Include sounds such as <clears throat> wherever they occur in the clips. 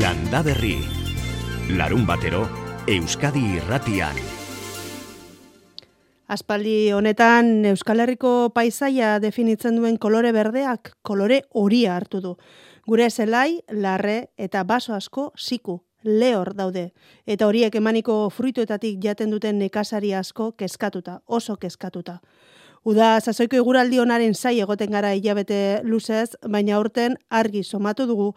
Landa Berri. Larun batero, Euskadi irratian. Aspaldi honetan Euskal Herriko paisaia definitzen duen kolore berdeak kolore horia hartu du. Gure zelai, larre eta baso asko siku, lehor daude. Eta horiek emaniko fruituetatik jaten duten nekasari asko kezkatuta, oso kezkatuta. Uda, sasoiko eguraldi honaren zai egoten gara hilabete luzez, baina aurten argi somatu dugu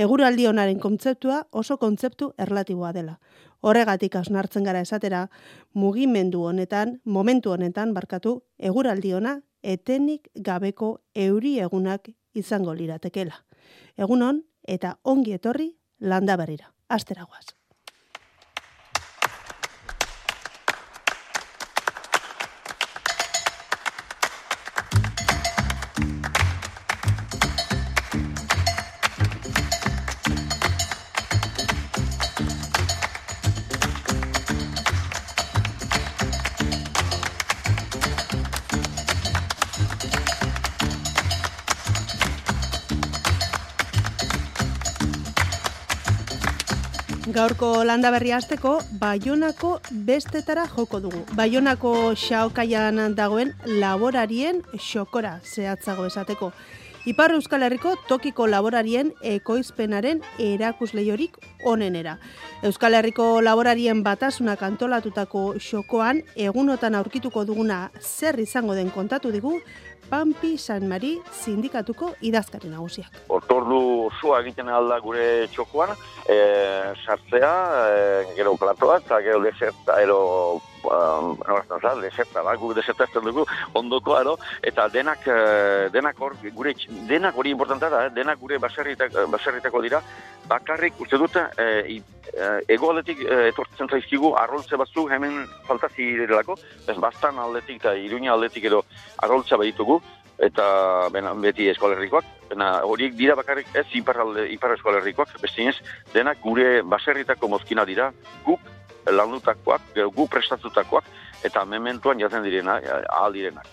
eguraldi honaren kontzeptua oso kontzeptu erlatiboa dela. Horregatik hausnartzen gara esatera, mugimendu honetan, momentu honetan, barkatu, eguraldi ona etenik gabeko euri egunak izango liratekela. Egunon eta ongi etorri landa berrira. Asteragoaz. Gaurko landa berri hasteko Baionako bestetara joko dugu. Baionako xaokaian dagoen laborarien xokora zehatzago esateko. Ipar Euskal Herriko tokiko laborarien ekoizpenaren erakusleiorik onenera. Euskal Herriko laborarien batasunak antolatutako xokoan egunotan aurkituko duguna zer izango den kontatu digu Pampi San Mari sindikatuko idazkari nagusiak. Otordu zua egiten alda gure txokoan, e, sartzea, e, gero platoa, eta gero deserta, ero um, ba, deserta, ba, guk deserta ez dugu, ondoko, ero, eta denak, e, denak hor, gure, denak hori importanta da, eh, denak gure baserritako dira, bakarrik uste dut, e, ego aldetik e, etortzen zaizkigu, arroltze batzu hemen faltazi direlako, ez bastan aldetik eta iruña aldetik edo arroltza baditugu, eta bena, beti eskolerrikoak, bena horiek dira bakarrik ez iparralde, ipar eskolerrikoak, bestinez, denak gure baserritako mozkina dira, guk landutakoak, guk prestatutakoak, eta mementuan jaten direna, ahal direnak.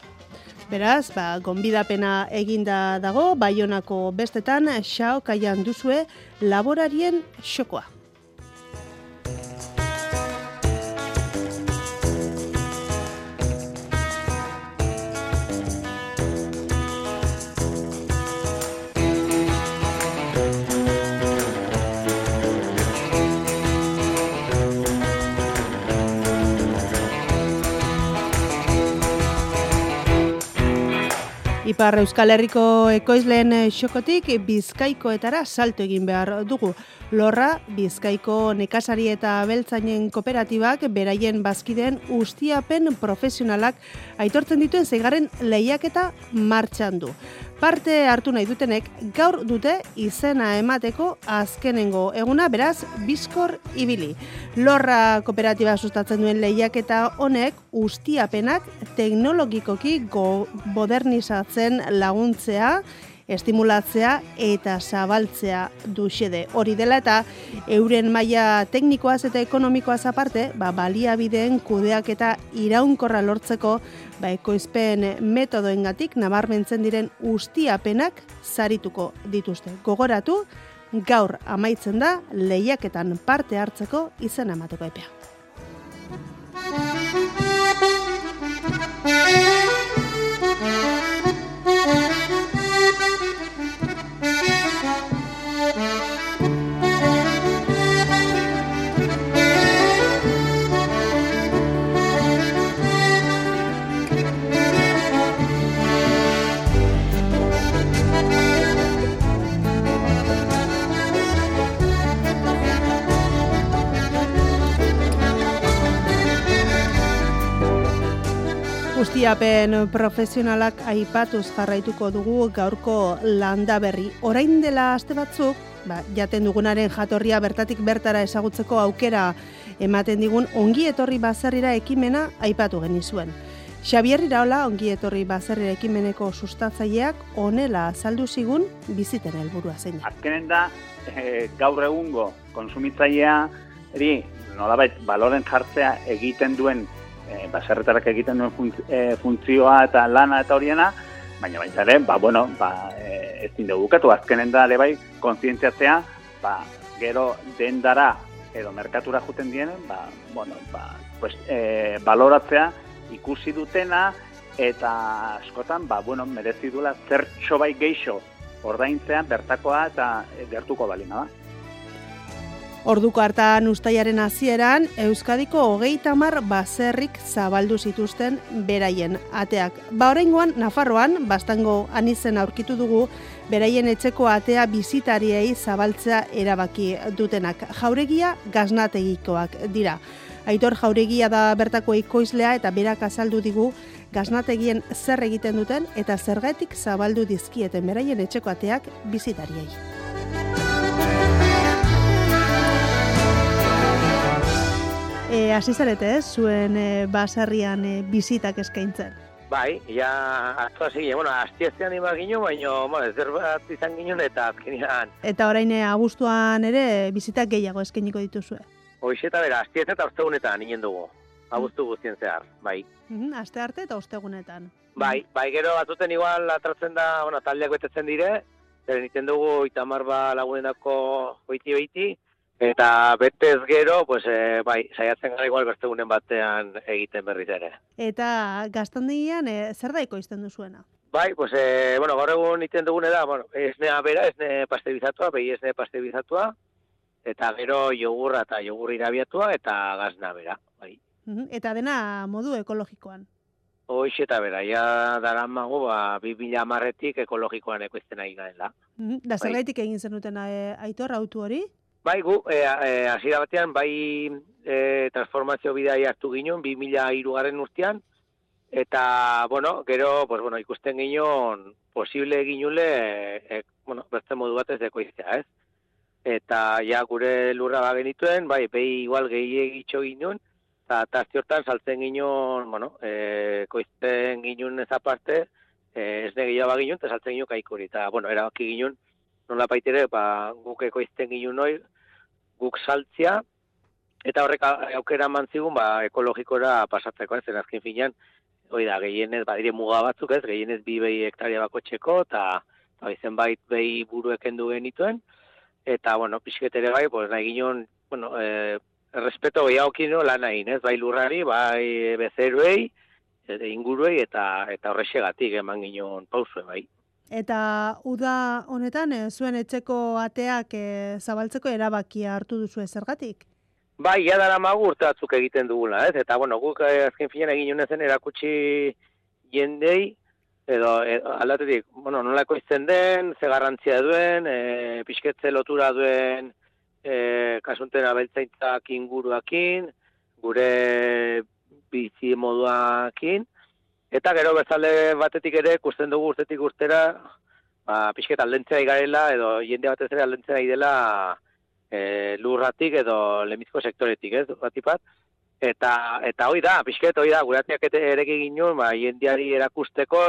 Beraz, ba, gonbidapena eginda dago, baionako bestetan, xao kaian duzue, laborarien xokoa. Ipar Euskal Herriko ekoizleen xokotik bizkaikoetara salto egin behar dugu. Lorra, bizkaiko nekasari eta beltzainen kooperatibak beraien bazkideen ustiapen profesionalak aitortzen dituen zeigarren lehiaketa martxan du parte hartu nahi dutenek gaur dute izena emateko azkenengo eguna beraz bizkor ibili. Lorra kooperatiba sustatzen duen lehiaketa honek ustiapenak teknologikoki go modernizatzen laguntzea estimulatzea eta zabaltzea du xede. Hori dela eta euren maila teknikoaz eta ekonomikoaz aparte, ba, baliabideen kudeak eta iraunkorra lortzeko ba, ekoizpen metodoengatik nabarmentzen diren ustiapenak zarituko dituzte. Gogoratu, gaur amaitzen da lehiaketan parte hartzeko izen amateko epea. Guztiapen profesionalak aipatuz jarraituko dugu gaurko landa berri. Orain dela aste batzuk, ba, jaten dugunaren jatorria bertatik bertara ezagutzeko aukera ematen digun ongi etorri bazerrira ekimena aipatu genizuen. Xabier Iraola ongi etorri bazerrira ekimeneko sustatzaileak onela azaldu zigun biziten helburua zein. Azkenen da e, gaur egungo konsumitzailea eri nolabait baloren jartzea egiten duen e, baserretarak egiten duen eh, funtzioa eta lana eta horiena, baina baita ere, ba, bueno, ba, e, ez dinde bukatu, azkenen da, bai, kontzientziatzea, ba, gero dendara edo merkatura juten dienen, ba, bueno, ba, pues, e, baloratzea ikusi dutena eta askotan, ba, bueno, merezi duela zertxo bai geixo ordaintzean bertakoa eta gertuko balina da. Orduko hartan ustaiaren hasieran Euskadiko hogeita mar baserrik zabaldu zituzten beraien ateak. Ba horrengoan, Nafarroan, bastango anizen aurkitu dugu, beraien etxeko atea bizitariei zabaltzea erabaki dutenak. Jauregia gaznategikoak dira. Aitor jauregia da bertako ikoizlea eta berak azaldu digu gaznategien zer egiten duten eta zergatik zabaldu dizkieten beraien etxeko ateak bizitariei. E, azizarete, ez, zuen e, basarrian e, bizitak eskaintzen? Bai, ja, atzua zigi, bueno, aztiaztean ima gino, baina, bueno, ez bat izan ginen eta azkenean. Eta orain abuztuan ere bizitak gehiago eskainiko dituzue? Hoxe eta bera, aztiazte eta ostegunetan ninen dugu, abuztu guztien zehar, bai. Mm Aste arte eta ostegunetan. Bai, bai, gero batuten igual atratzen da, bueno, taldeak betetzen dire, zer niten dugu itamar ba lagunenako hoiti-hoiti, Eta betez gero, pues, e, bai, saiatzen gara igual bertegunen batean egiten berriz ere. Eta gaztandian, e, zer daiko izten duzuena? Bai, pues, e, bueno, gaur egun iten dugune da, bueno, esnea bera, esne pasteurizatua, behi esne pasteurizatua, eta gero jogurra eta jogur irabiatua, eta gazna bera, bai. Eta dena modu ekologikoan? Hoiz eta bera, ja dara magu, ba, bi bila marretik ekologikoan ekoizten ari garen da. Da, zer bai. egin zenuten aitor, autu hori? Bai, gu, e, e, batean, bai e, transformazio bidea hartu ginen, 2000 irugarren urtean, eta, bueno, gero, pues, bueno, ikusten ginen, posible ginule, e, bueno, beste modu batez deko iztea, ez? Eta, ja, gure lurra ba genituen, bai, behi igual gehi egitxo ginen, eta tazti hortan saltzen ginen, bueno, e, koizten ginen ez aparte, e, ez negia ba ginen, eta saltzen ginen kaikuri, eta, bueno, erabaki ginen, nola baitere, ba, guk ekoizten ginen noi, guk saltzia, eta horrek aukera mantzigun, ba, ekologikora pasatzeko, ez, zen azken finean, hoi da, gehienez, badire muga batzuk, ez, gehienez bi behi hektaria bako txeko, eta ba, zenbait behi burueken duen genituen, eta, bueno, pixketere bai, pues, nahi ginen, bueno, e, respeto gehi lan nahi, ez, bai lurrari, bai bezeruei, inguruei, eta, eta horrexegatik eman ginen pausue, bai. Eta uda honetan, e, zuen etxeko ateak e, zabaltzeko erabakia hartu duzu zergatik? Bai, ja dara magu urtatzuk egiten dugula, ez? Eta, bueno, guk e, azken finean egin unezen erakutsi jendei, edo e, aldatetik, bueno, nolako izten den, ze garrantzia duen, e, pixketze lotura duen e, kasunten abeltzaintzak inguruakin, gure bizi moduakin, Eta gero bezalde batetik ere, ikusten dugu urtetik urtera, ba, pixket aldentzea igarela, edo jende batez ere aldentzea idela e, lurratik edo lemizko sektoretik, ez, batipat. Eta, eta hoi da, pixket, hoi da, guratiak ere ginen, ba, jendeari erakusteko,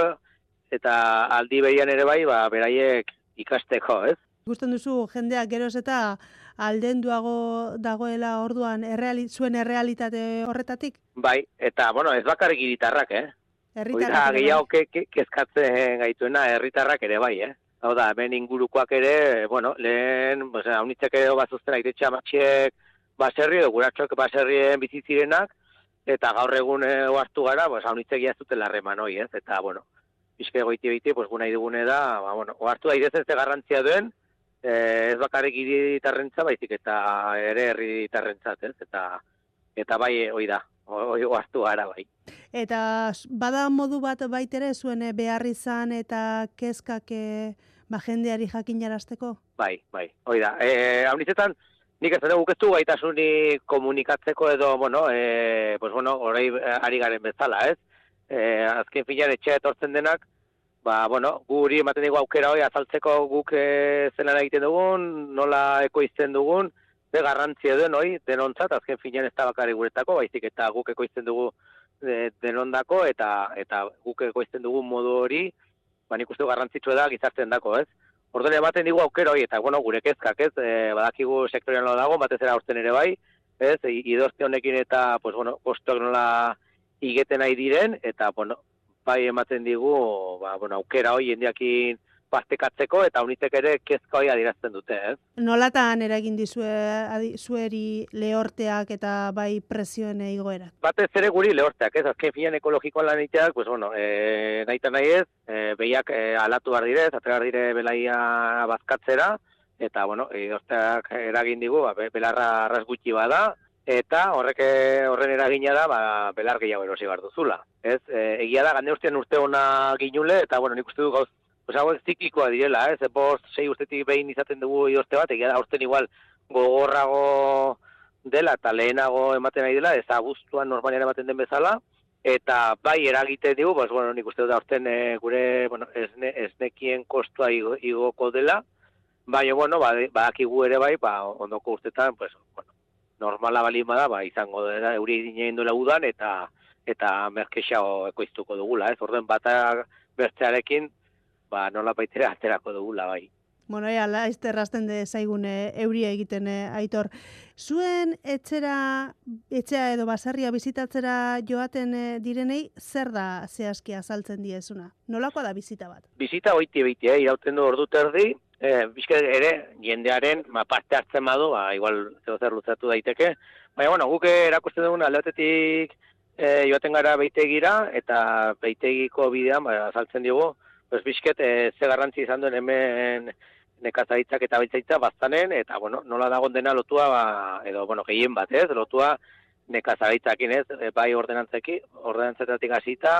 eta aldi behian ere bai, ba, beraiek ikasteko, ez? Gusten duzu, jendeak geroz eta aldenduago dagoela orduan erreali, zuen errealitate horretatik? Bai, eta, bueno, ez bakarrik iritarrak, eh? Herritarrak gehiago ke, ke, kezkatzen gaituena herritarrak ere bai, eh? Hau da, hemen ingurukoak ere, bueno, lehen, osea, unitzek ere bazuzten aitetxe amatxiek baserri, edo guratxoak baserrien bizitzirenak, eta gaur egun e, oartu gara, pues, haunitzek jaztuten larreman hoi, ez? Eta, bueno, pixke goiti biti, pues, guna idugune da, ba, bueno, oartu da irezen ze garrantzia duen, e, ez bakarrik iritarrentza, baizik, eta ere herritarrentzat, ez? Eta, eta bai, hoi da, hoi oartu gara, bai. Eta bada modu bat baitere zuen eh, behar izan eta kezkak e, ba, jendeari jakin jarazteko? Bai, bai, hoi da. E, Hau nizetan, nik ez dugu kestu gaitasuni komunikatzeko edo, bueno, e, pues, bueno, orei ari garen bezala, ez? E, azken filan etxea etortzen denak, ba, bueno, guri ematen dugu aukera hoi azaltzeko guk e, zelan egiten dugun, nola ekoizten dugun, ze garrantzia duen hoi, denontzat, azken filan ez da bakari guretako, baizik eta guk ekoizten dugu de, denondako eta eta guk egoizten dugun modu hori, ba nik uste garrantzitsua da gizartzen dako, ez? Orduan ematen digu aukera hori eta bueno, gure kezkak, ez? E, badakigu sektorian lo dago, batez era urten ere bai, ez? E, idozte honekin eta pues bueno, kostuak nola igeten nahi diren eta bueno, bai ematen digu, ba bueno, aukera hori jendeekin pastekatzeko eta unitek ere kezka hori adirazten dute, ez? Nolatan eragin dizue adi, zueri lehorteak eta bai presioen igoerak? Batez ere guri lehorteak, ez? Azken finean ekologikoan lan iteak, pues bueno, e, nahi eta nahi ez, e, behiak e, alatu behar direz, atregar dire belaia bazkatzera, eta bueno, idozteak eragin digu, ba, belarra arras gutxi bada, eta horrek horren eragina da, ba, belar gehiago erosi behar duzula. Ez, e, egia da, gande urtean urte ona ginule, eta bueno, nik uste du gauz pues hauek ziklikoa direla, ez? Eh? Bost, sei urtetik behin izaten dugu idorte bat, egia da, orten igual gogorrago dela eta lehenago ematen nahi dela, ez abuztuan normalian ematen den bezala, eta bai eragite dugu, pues, bueno, nik uste dut orten e, gure, bueno, esne, esnekien kostua igoko dela, bai, bueno, ba, badakigu ere bai, ba, ondoko urtetan, pues, bueno, normala balima da, ba, izango dela, euri dinein duela udan, eta eta merkexao ekoiztuko dugula, ez? Orden bata bertzearekin, ba, nola baitera <laughs> aterako dugula bai. Bueno, ja, la errasten de zaigune euria egiten eh, aitor. Zuen etxera, etxea edo basarria bizitatzera joaten eh, direnei, zer da zehazki azaltzen diezuna? Nolakoa da bizita bat? Bizita oiti behitea, eh, irauten du ordu terdi, eh, bizke ere, jendearen, ma, parte hartzen badu, ba, igual zeo zer luzatu daiteke, baina, bueno, guk erakusten dugun aldeatetik eh, joaten gara beitegira, eta beitegiko bidean, ba, azaltzen dugu, pues bizket e, ze garrantzi izan duen hemen nekazaritzak eta beltzaitza baztanen, eta bueno, nola dagoen dena lotua, ba, edo, bueno, gehien bat, ez, lotua nekazaritzakin, ez, e, bai ordenantzeki, ordenantzetatik hasita,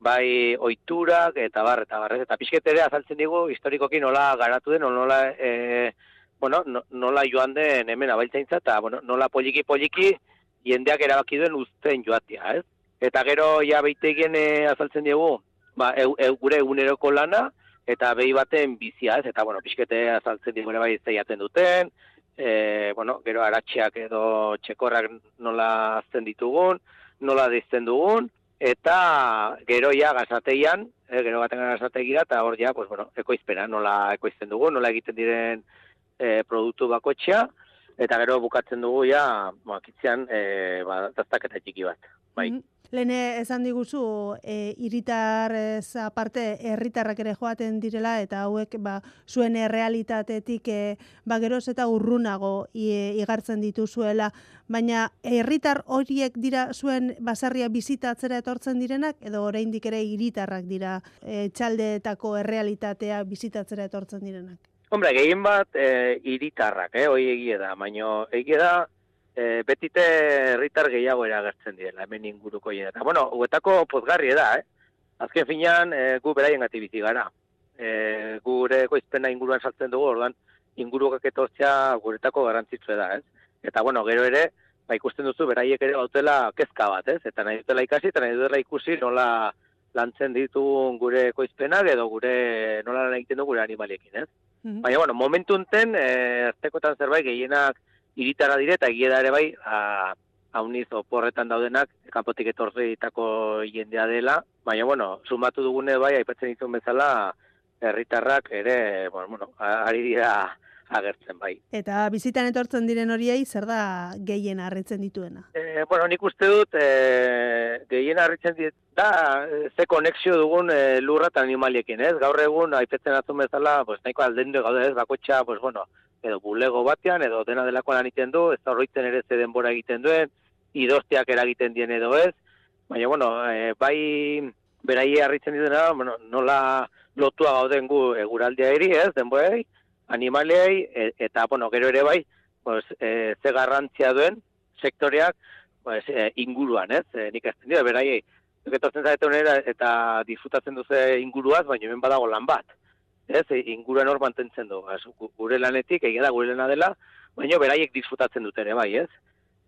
bai oiturak, eta bar, eta bar, eta pixket ere azaltzen digu, historikoki nola garatu den, nola, e, bueno, nola joan den hemen abailtzaintza, eta, bueno, nola poliki-poliki, jendeak erabaki duen uzten joatia, ez? Eta gero, ja, beitegien e, azaltzen digu, ba, e, gure eguneroko lana, eta behi baten bizia, ez? Eta, bueno, pixkete azaltzen digure bai zeiaten duten, e, bueno, gero aratxeak edo txekorrak nola azten ditugun, nola dizten dugun, eta gero ja gazateian, e, gero baten gazategira, eta hor ja, pues, bueno, ekoizpena, nola ekoizten dugun, nola egiten diren e, produktu bakoetxea, eta gero bukatzen dugu ja, ba, kitzean, e, ba, txiki bat. Bai. Mm Lene esan diguzu e, iritar ez aparte herritarrak ere joaten direla eta hauek ba, zuen errealitatetik e, ba, geroz eta urrunago igartzen dituzuela. Baina herritar horiek dira zuen basarria bizitatzera etortzen direnak edo oraindik ere iritarrak dira e, txaldeetako errealitatea bizitatzera etortzen direnak? Hombre, gehien bat e, iritarrak, eh, hoi egie da, baina egie da e, betite herritar gehiago eragertzen direla, hemen inguruko jena. Eta, bueno, huetako pozgarri da, eh? Azken finean, e, gu beraien gati bizi gara. E, gure koizpena inguruan saltzen dugu, ordan ingurukak etortzea guretako garantzitzu da, ez? Eta, bueno, gero ere, ba, ikusten duzu, beraiek ere bautela kezka bat, ez? Eta nahi dutela ikasi, eta nahi dutela ikusi nola lantzen ditugun gure koizpenak edo gure nola lan egiten dugu gure animaliekin, ez? Mm Baina, bueno, momentu enten, e, zerbait gehienak iritara dire eta egia ere bai a auniz oporretan daudenak kanpotik etorritako jendea dela baina bueno sumatu dugune bai aipatzen dituen bezala herritarrak ere bueno bueno ari dira agertzen bai. Eta bizitan etortzen diren horiei zer da gehien harritzen dituena? E, bueno, nik uste dut e, gehien harritzen dit da ze konexio dugun e, lurra eta animaliekin, ez? Gaur egun aipatzen azun bezala, pues nahiko aldendu gaude, ez? Bakotxa, pues bueno, edo bulego batean, edo dena delako lan egiten du, ez da horretzen ere ze denbora egiten duen, idozteak eragiten dien edo ez, baina, bueno, e, bai berai harritzen dituna, bueno, nola lotua gauden gu eguraldea eri, ez, denborei, animaleei, e, eta, bueno, gero ere bai, pues, e, ze garrantzia duen sektoreak pues, e, inguruan, ez, e, nik ez dira, beraiei, Etortzen zaretu eta disfrutatzen duze inguruaz, baina hemen badago lan bat ez, e, inguruan hor mantentzen du. Az, gure lanetik, egia da gure lana dela, baina beraiek disfrutatzen dut ere, bai, ez?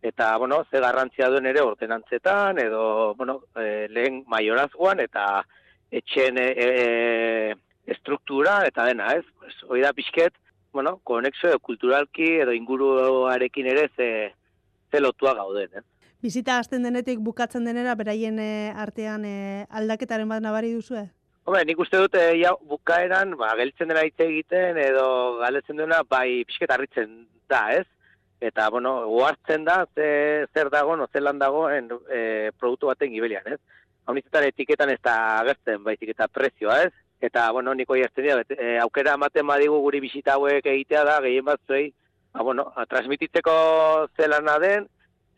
Eta, bueno, ze garrantzia duen ere ordenantzetan, edo, bueno, e, lehen maiorazgoan, eta etxen e, e, estruktura, eta dena, ez? Pues, hoi da pixket, bueno, konexo edo kulturalki, edo inguruarekin ere ze, ze lotua gauden, ez? Bizita azten denetik bukatzen denera, beraien e, artean e, aldaketaren bat nabari duzu, eh? Hombre, nik uste dut, ja, bukaeran, ba, geltzen dela hitz egiten, edo galetzen duena, bai, pixket harritzen da, ez? Eta, bueno, uartzen da, ze, zer dago, no, zelan dagoen e, produktu baten gibelian, ez? Hau nintzetan etiketan ez da agertzen, bai, etiketa prezioa, ez? eta, bueno, niko jazten dira, e, aukera ematen badigu guri bisita hauek egitea da, gehien bat zuei, ba, bueno, a, transmititzeko zelana den,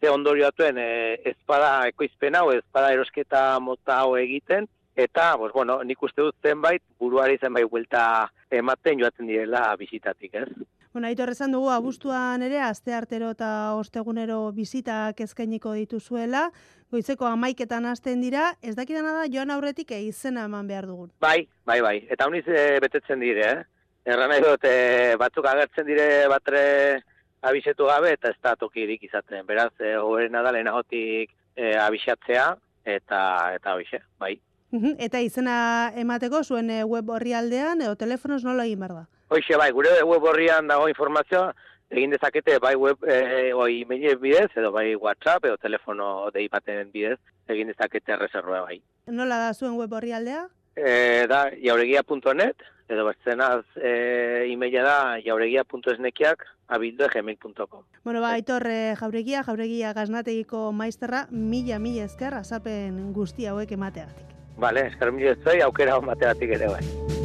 ze ondorioatuen e, ezpada ekoizpen hau, ezpada erosketa mota hau egiten, eta, pues, bueno, nik uste dut zenbait, buruari zenbait buelta ematen joaten direla bisitatik, ez? Bueno, aitor esan dugu, abuztuan ere, aste artero eta ostegunero bizitak eskainiko dituzuela, goizeko amaiketan hasten dira, ez dakidana da joan aurretik izena eman behar dugun. Bai, bai, bai, eta honiz e, betetzen dire, eh? Erran nahi dut, e, batzuk agertzen dire batre abisetu gabe, eta ez da tokirik izaten, beraz, e, horrena da lehenagotik e, abisatzea, eta, eta hoxe, bai. Eta izena emateko zuen e, web aldean, edo telefonoz nola egin behar da? Hoxe, bai, gure web horrian dago informazioa, egin dezakete bai web, e, oi e bidez, edo bai WhatsApp, edo telefono dei baten bidez, egin dezakete reserroa bai. Nola da zuen web horri aldea? E, da, jauregia.net, edo bertzenaz e, e da jauregia.esnekiak abildu gmail.com. Bueno, ba, aitor, e, jauregia, jauregia gaznategiko maizterra, mila, mila esker, azapen guzti hauek emateatik. Vale, esker mila esker, aukera hon bateatik ere bai.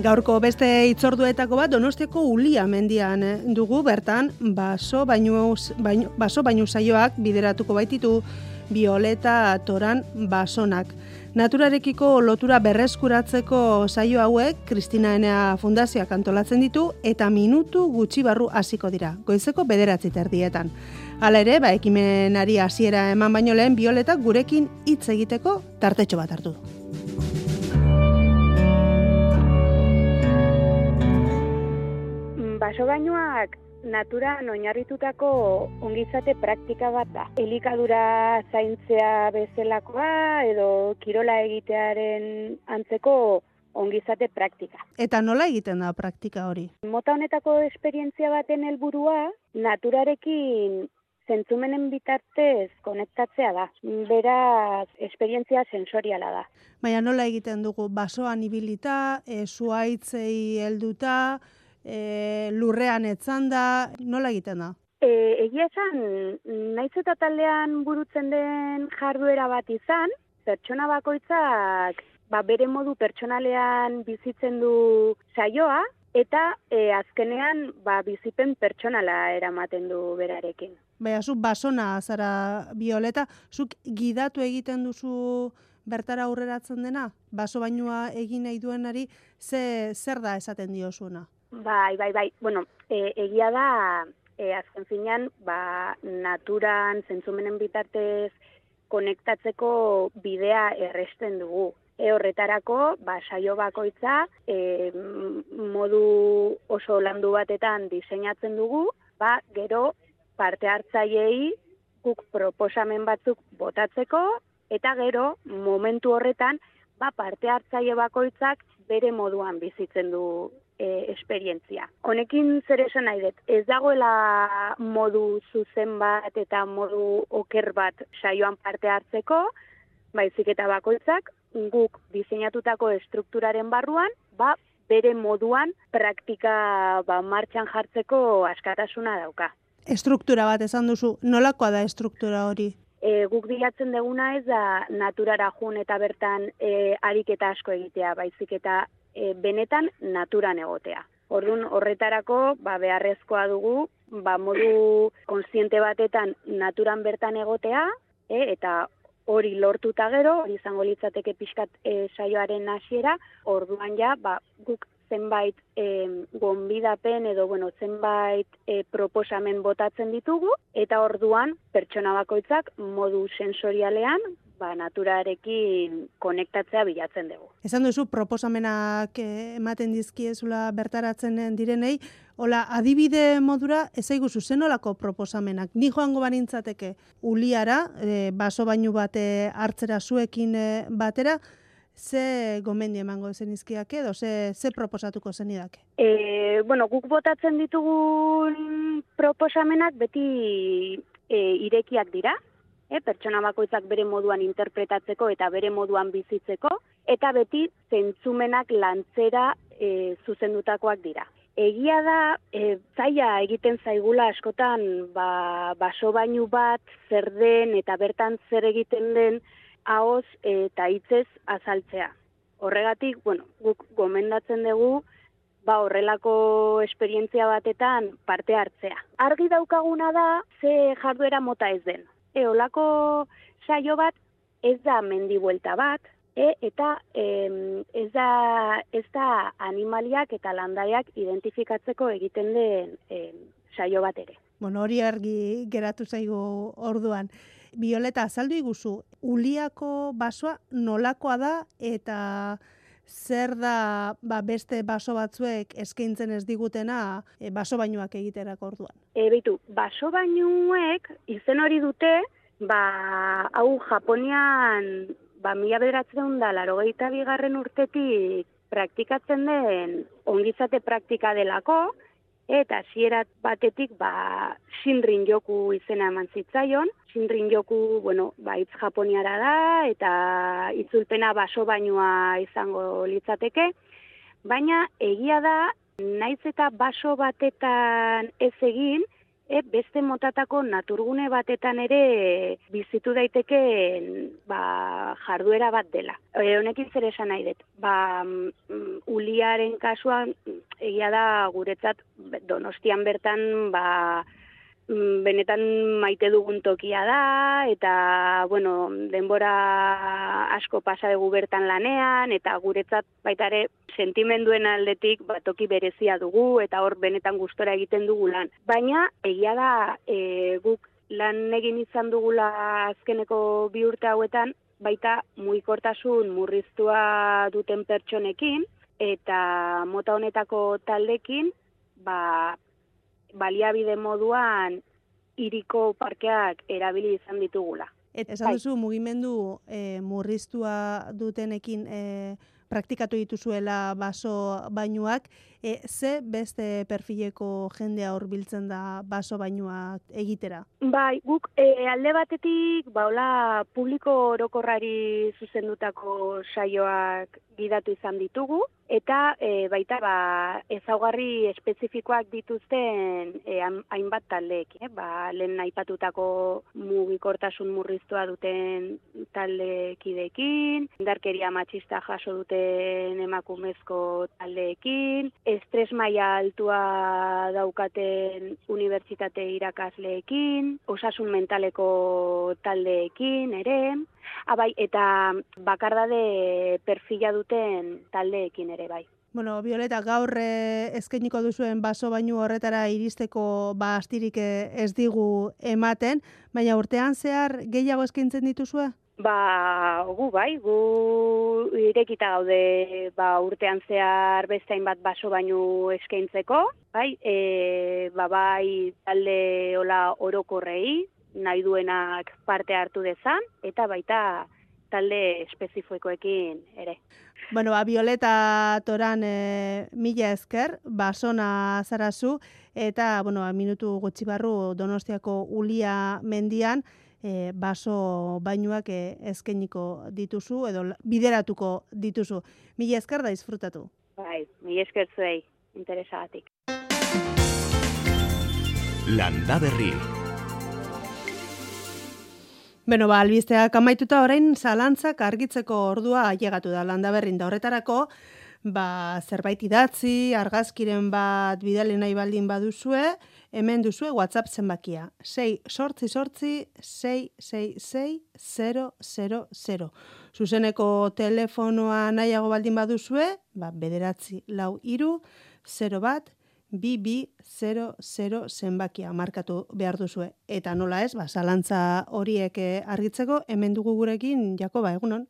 Gaurko beste itzorduetako bat Donostiako Ulia mendian eh, dugu bertan baso bainu baso bainu saioak bideratuko baititu Violeta Toran basonak. Naturarekiko lotura berreskuratzeko saio hauek Kristina Enea Fundazioak antolatzen ditu eta minutu gutxi barru hasiko dira. Goizeko bederatzi terdietan. Hala ere, ba, ekimenari hasiera eman baino lehen Violeta gurekin hitz egiteko tartetxo bat hartu du. Basobainuak naturan oinarritutako ongizate praktika bat da. Elikadura zaintzea bezalakoa edo kirola egitearen antzeko ongizate praktika. Eta nola egiten da praktika hori? Mota honetako esperientzia baten helburua naturarekin zentzumenen bitartez konektatzea da. Beraz, esperientzia sensoriala da. Baina nola egiten dugu basoan ibilita, e, zuaitzei helduta, e, lurrean etzan da, nola egiten da? E, egia esan, naiz eta taldean burutzen den jarduera bat izan, pertsona bakoitzak ba, bere modu pertsonalean bizitzen du saioa, eta e, azkenean ba, bizipen pertsonala eramaten du berarekin. Baina, zu basona zara bioleta, zuk gidatu egiten duzu bertara aurreratzen dena? Baso bainua egin nahi duenari, ze, zer da esaten diozuna? Bai, bai, bai. Bueno, e, egia da, e, azken finean, ba, naturan, zentzumenen bitartez, konektatzeko bidea erresten dugu. E horretarako, ba, saio bakoitza, e, modu oso landu batetan diseinatzen dugu, ba, gero parte hartzaiei guk proposamen batzuk botatzeko, eta gero, momentu horretan, ba, parte hartzaile bakoitzak bere moduan bizitzen du e, esperientzia. Honekin zer esan nahi dut, ez dagoela modu zuzen bat eta modu oker bat saioan parte hartzeko, baizik eta bakoitzak, guk diseinatutako estrukturaren barruan, ba, bere moduan praktika ba, martxan jartzeko askatasuna dauka. Estruktura bat esan duzu, nolakoa da estruktura hori? E, guk bilatzen deguna ez da naturara jun eta bertan e, ariketa asko egitea, baizik eta e, benetan naturan egotea. Orduan horretarako ba, beharrezkoa dugu ba, modu konsiente batetan naturan bertan egotea e, eta hori lortuta gero, hori izango litzateke pixkat e, saioaren hasiera, orduan ja ba, guk zenbait e, gonbidapen edo bueno, zenbait e, proposamen botatzen ditugu eta orduan pertsona bakoitzak modu sensorialean ba, naturarekin konektatzea bilatzen dugu. Esan duzu, proposamenak eh, ematen dizkiezula bertaratzen direnei, hola, adibide modura, ez aigu zuzen olako proposamenak. Ni joango banintzateke uliara, e, baso bainu bate hartzera zuekin e, batera, ze gomendio emango zenizkiak edo, ze, ze proposatuko zenidake? E, bueno, guk botatzen ditugun proposamenak beti e, irekiak dira, e, pertsona bakoitzak bere moduan interpretatzeko eta bere moduan bizitzeko, eta beti zentzumenak lantzera e, zuzendutakoak dira. Egia da, e, zaila egiten zaigula askotan ba, baso bainu bat, zer den eta bertan zer egiten den, ahoz eta hitzez azaltzea. Horregatik, bueno, guk gomendatzen dugu, ba horrelako esperientzia batetan parte hartzea. Argi daukaguna da, ze jarduera mota ez den. E, olako saio bat, ez da mendi buelta bat, e, eta e, ez, da, ez da animaliak eta landaiak identifikatzeko egiten den e, saio bat ere. Bueno, hori argi geratu zaigu orduan. Bioleta, azaldu iguzu, uliako basoa nolakoa da eta zer da ba, beste baso batzuek eskaintzen ez digutena e, baso bainuak egiterak orduan? E, beitu, baso bainuek izen hori dute, ba, hau Japonian ba, mila bederatzen da, laro bigarren urtetik praktikatzen den ongizate praktika delako, eta hasierat batetik ba Shinrin joku izena eman zitzaion. Shinrin joku, bueno, ba hitz japoniara da eta itzulpena baso bainoa izango litzateke, baina egia da naiz eta baso batetan ez egin, e, beste motatako naturgune batetan ere bizitu daiteke ba, jarduera bat dela. E, honekin zer esan nahi dut. Ba, mm, uliaren kasuan egia da guretzat donostian bertan ba, benetan maite dugun tokia da, eta, bueno, denbora asko pasa dugu bertan lanean, eta guretzat baita ere sentimenduen aldetik bat toki berezia dugu, eta hor benetan gustora egiten dugu lan. Baina, egia da, e, guk lan egin izan dugula azkeneko bi urte hauetan, baita muikortasun murriztua duten pertsonekin, eta mota honetako taldekin, ba, baliabide moduan iriko parkeak erabili izan ditugula. Eta esan bai. duzu mugimendu e, murriztua dutenekin e, praktikatu dituzuela baso bainuak, e, ze beste perfileko jendea hurbiltzen da baso bainuak egitera? Bai, guk e, alde batetik, baula publiko orokorrari zuzendutako saioak gidatu izan ditugu, eta e, baita ba, ezaugarri espezifikoak dituzten e, hainbat taldeek, eh? ba, lehen aipatutako mugikortasun murriztua duten taldekidekin, indarkeria matxista jaso duten emakumezko taldeekin, estres maila altua daukaten unibertsitate irakasleekin, osasun mentaleko taldeekin ere, abai, ah, eta bakardade perfila duten taldeekin ere bai. Bueno, Violeta, gaur eh, eskainiko duzuen baso bainu horretara iristeko ba astirik eh, ez digu ematen, baina urtean zehar gehiago eskaintzen dituzue? Ba, gu bai, gu irekita gaude ba, urtean zehar bestain bat baso bainu eskaintzeko, bai, e, ba, bai talde hola orokorrei, nahi duenak parte hartu dezan, eta baita talde espezifikoekin ere. Bueno, ba, Violeta Toran e, mila esker, basona zarazu, eta, bueno, ba, minutu gutxi barru Donostiako Ulia mendian, e, baso bainuak e, ezkeniko dituzu, edo bideratuko dituzu. Mila esker da izfrutatu. Bai, mila esker zuei, interesagatik. Landa berri. Beno, ba, albisteak amaituta orain zalantzak argitzeko ordua ailegatu da landa berrin da horretarako, ba, zerbait idatzi, argazkiren bat bidale nahi baldin baduzue, hemen duzue WhatsApp zenbakia. 6 sortzi sortzi 666 Zuzeneko telefonoa nahiago baldin baduzue, ba, bederatzi lau iru, 0 bat, bi 00 zenbakia markatu behar duzue. Eta nola ez, ba, zalantza horiek eh, argitzeko, hemen dugu gurekin, Jakoba, egunon?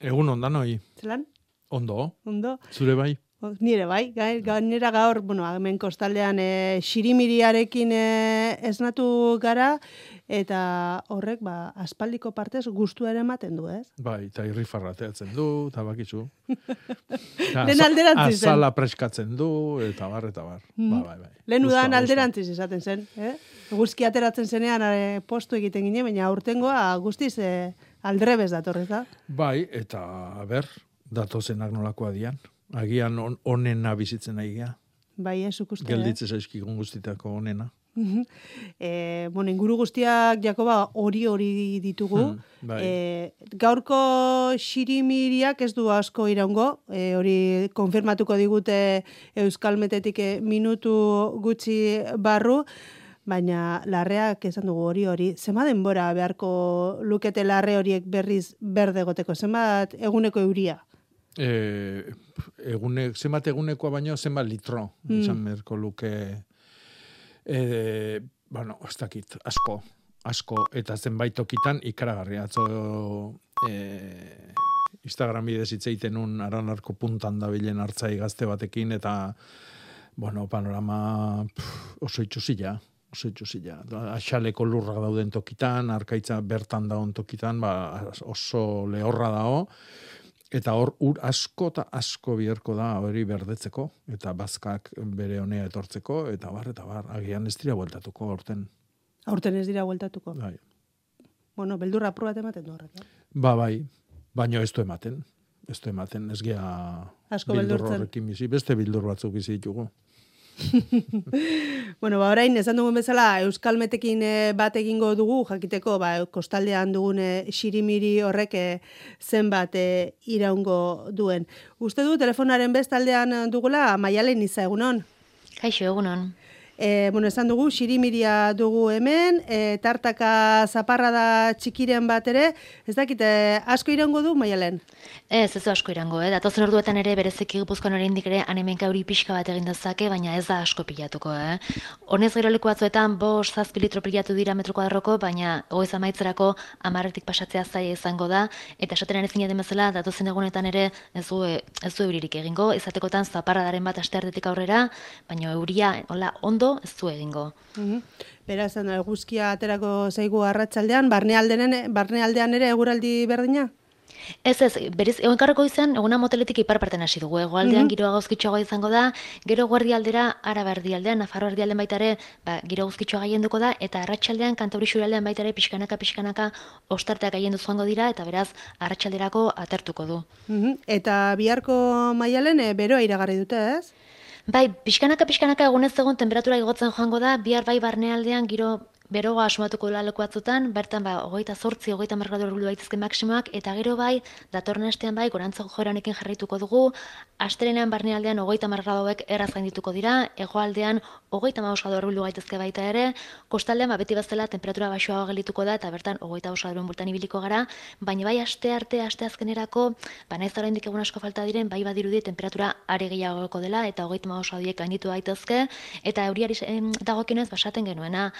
Egunon, danoi. Zelan? Ondo. Ondo. Zure bai. Nire bai, gai- gainera gaur, bueno, hemen kostaldean e, xirimiriarekin e, esnatu gara, eta horrek, ba, aspaldiko partez gustua ere ematen du, ez? Bai, eta irrifarra teatzen du, eta bakizu. <laughs> Lehen alderantzi zen. Azala preskatzen du, eta bar, eta bar. Ba, bai, bai. Lehen udan alderantziz esaten zen, eh? Guzki ateratzen zenean e, postu egiten gine, baina aurtengoa guztiz e, aldrebez datorrez da. Bai, eta ber, datozenak nolakoa dian. Agian on, onena bizitzen nahi gea. Bai, ez uste. Gelditze zaizkigun guztitako onena. <laughs> E, bueno, inguru guztiak, Jakoba, hori hori ditugu. Hmm, bai. E, gaurko xirimiriak ez du asko iraungo, e, hori konfirmatuko digute Euskalmetetik e, minutu gutxi barru, baina larreak esan dugu hori hori. Zema denbora beharko lukete larre horiek berriz berde goteko? Zenbat eguneko euria? E, egune, zenbat egunekoa baino, zenbat litro, Mm. izan beharko luke, e, bueno, ez dakit, asko, asko, eta zenbait tokitan ikaragarria, atzo e, Instagram bidez hitz egiten un aranarko puntan dabilen hartzai gazte batekin, eta, bueno, panorama pff, oso itxusila, oso itxusila. Axaleko lurra dauden tokitan, arkaitza bertan daun tokitan, ba, oso lehorra dao, Eta hor, ur asko eta asko biherko da hori berdetzeko, eta bazkak bere honea etortzeko, eta bar, eta bar, agian ez dira bueltatuko horten. Aurten ez dira bueltatuko. Bai. Bueno, beldurra probat ematen du horrek. Eh? Ba, bai, baino ez du ematen. Ez du ematen, ez gea Asko bildur horrekin bizi, beste bildur batzuk bizi ditugu. <laughs> Bueno, ba, orain, esan dugun bezala, Euskalmetekin eh, bat egingo dugu, jakiteko, ba, kostaldean dugun eh, xirimiri horrek eh, zenbat eh, iraungo duen. Uste du, telefonaren bestaldean dugula, maialen iza egunon. Kaixo, egunon. E, bueno, esan dugu, xirimiria dugu hemen, e, tartaka zaparra da txikiren bat ere, ez dakit, eh, asko iraungo du, maialen? Ez, ez asko irango, eh? Datozen orduetan ere bereziki gipuzkoan oraindik ere anemenka hori pixka bat egin dezake, baina ez da asko pilatuko, eh? Honez gero leku batzuetan bost zazpi litro pilatu dira metro kuadroko, baina goiz amaitzerako amarretik pasatzea zaila izango da, eta esaten ezin den bezala, datozen egunetan ere ez du, ez du euririk egingo, izatekotan zaparradaren bat asteartetik aurrera, baina euria, hola, ondo ez du egingo. Mhm. Beraz, eguzkia aterako zaigu arratsaldean barnealdean, barnealdean ere eguraldi berdina? Ez ez, berez, egonkarreko izan, eguna moteletik ipar parten hasi dugu. Egoaldean Mhm. giroa gauzkitxoagoa izango da, gero guardialdera, araba erdialdean, nafarro erdialdean baita ere, ba, giro gauzkitxoa gaienduko da, eta arratsaldean kantauri xuraldean baita ere, pixkanaka, pixkanaka, ostarteak gaiendu joango dira, eta beraz, arratsalderako atertuko du. Mhm. Eta biharko maialen e, beroa iragarri dute, ez? Bai, pixkanaka, pixkanaka egunez egun temperatura igotzen joango da, bihar bai barnealdean giro beroa asmatuko dela leku batzutan, bertan ba, hogeita zortzi, hogeita margradu helburu daitezke maksimoak, eta gero bai, datorren astean bai, gorantza joranekin jarraituko dugu, astelenean barnealdean hogeita margraduek erraz gaindituko dira, hegoaldean hogeita mausgradu helburu gaitezke baita ere, kostaldean ba, beti bezala temperatura baxoago gelituko da, eta bertan hogeita mausgraduren bultan ibiliko gara, baina bai aste arte, aste azkenerako, ba, naiz oraindik egun asko falta diren, bai badirudi temperatura are gehiagoko dela, eta hogeita mausgraduek gainditu daitezke, eta euriari em, dagokionez basaten genuena,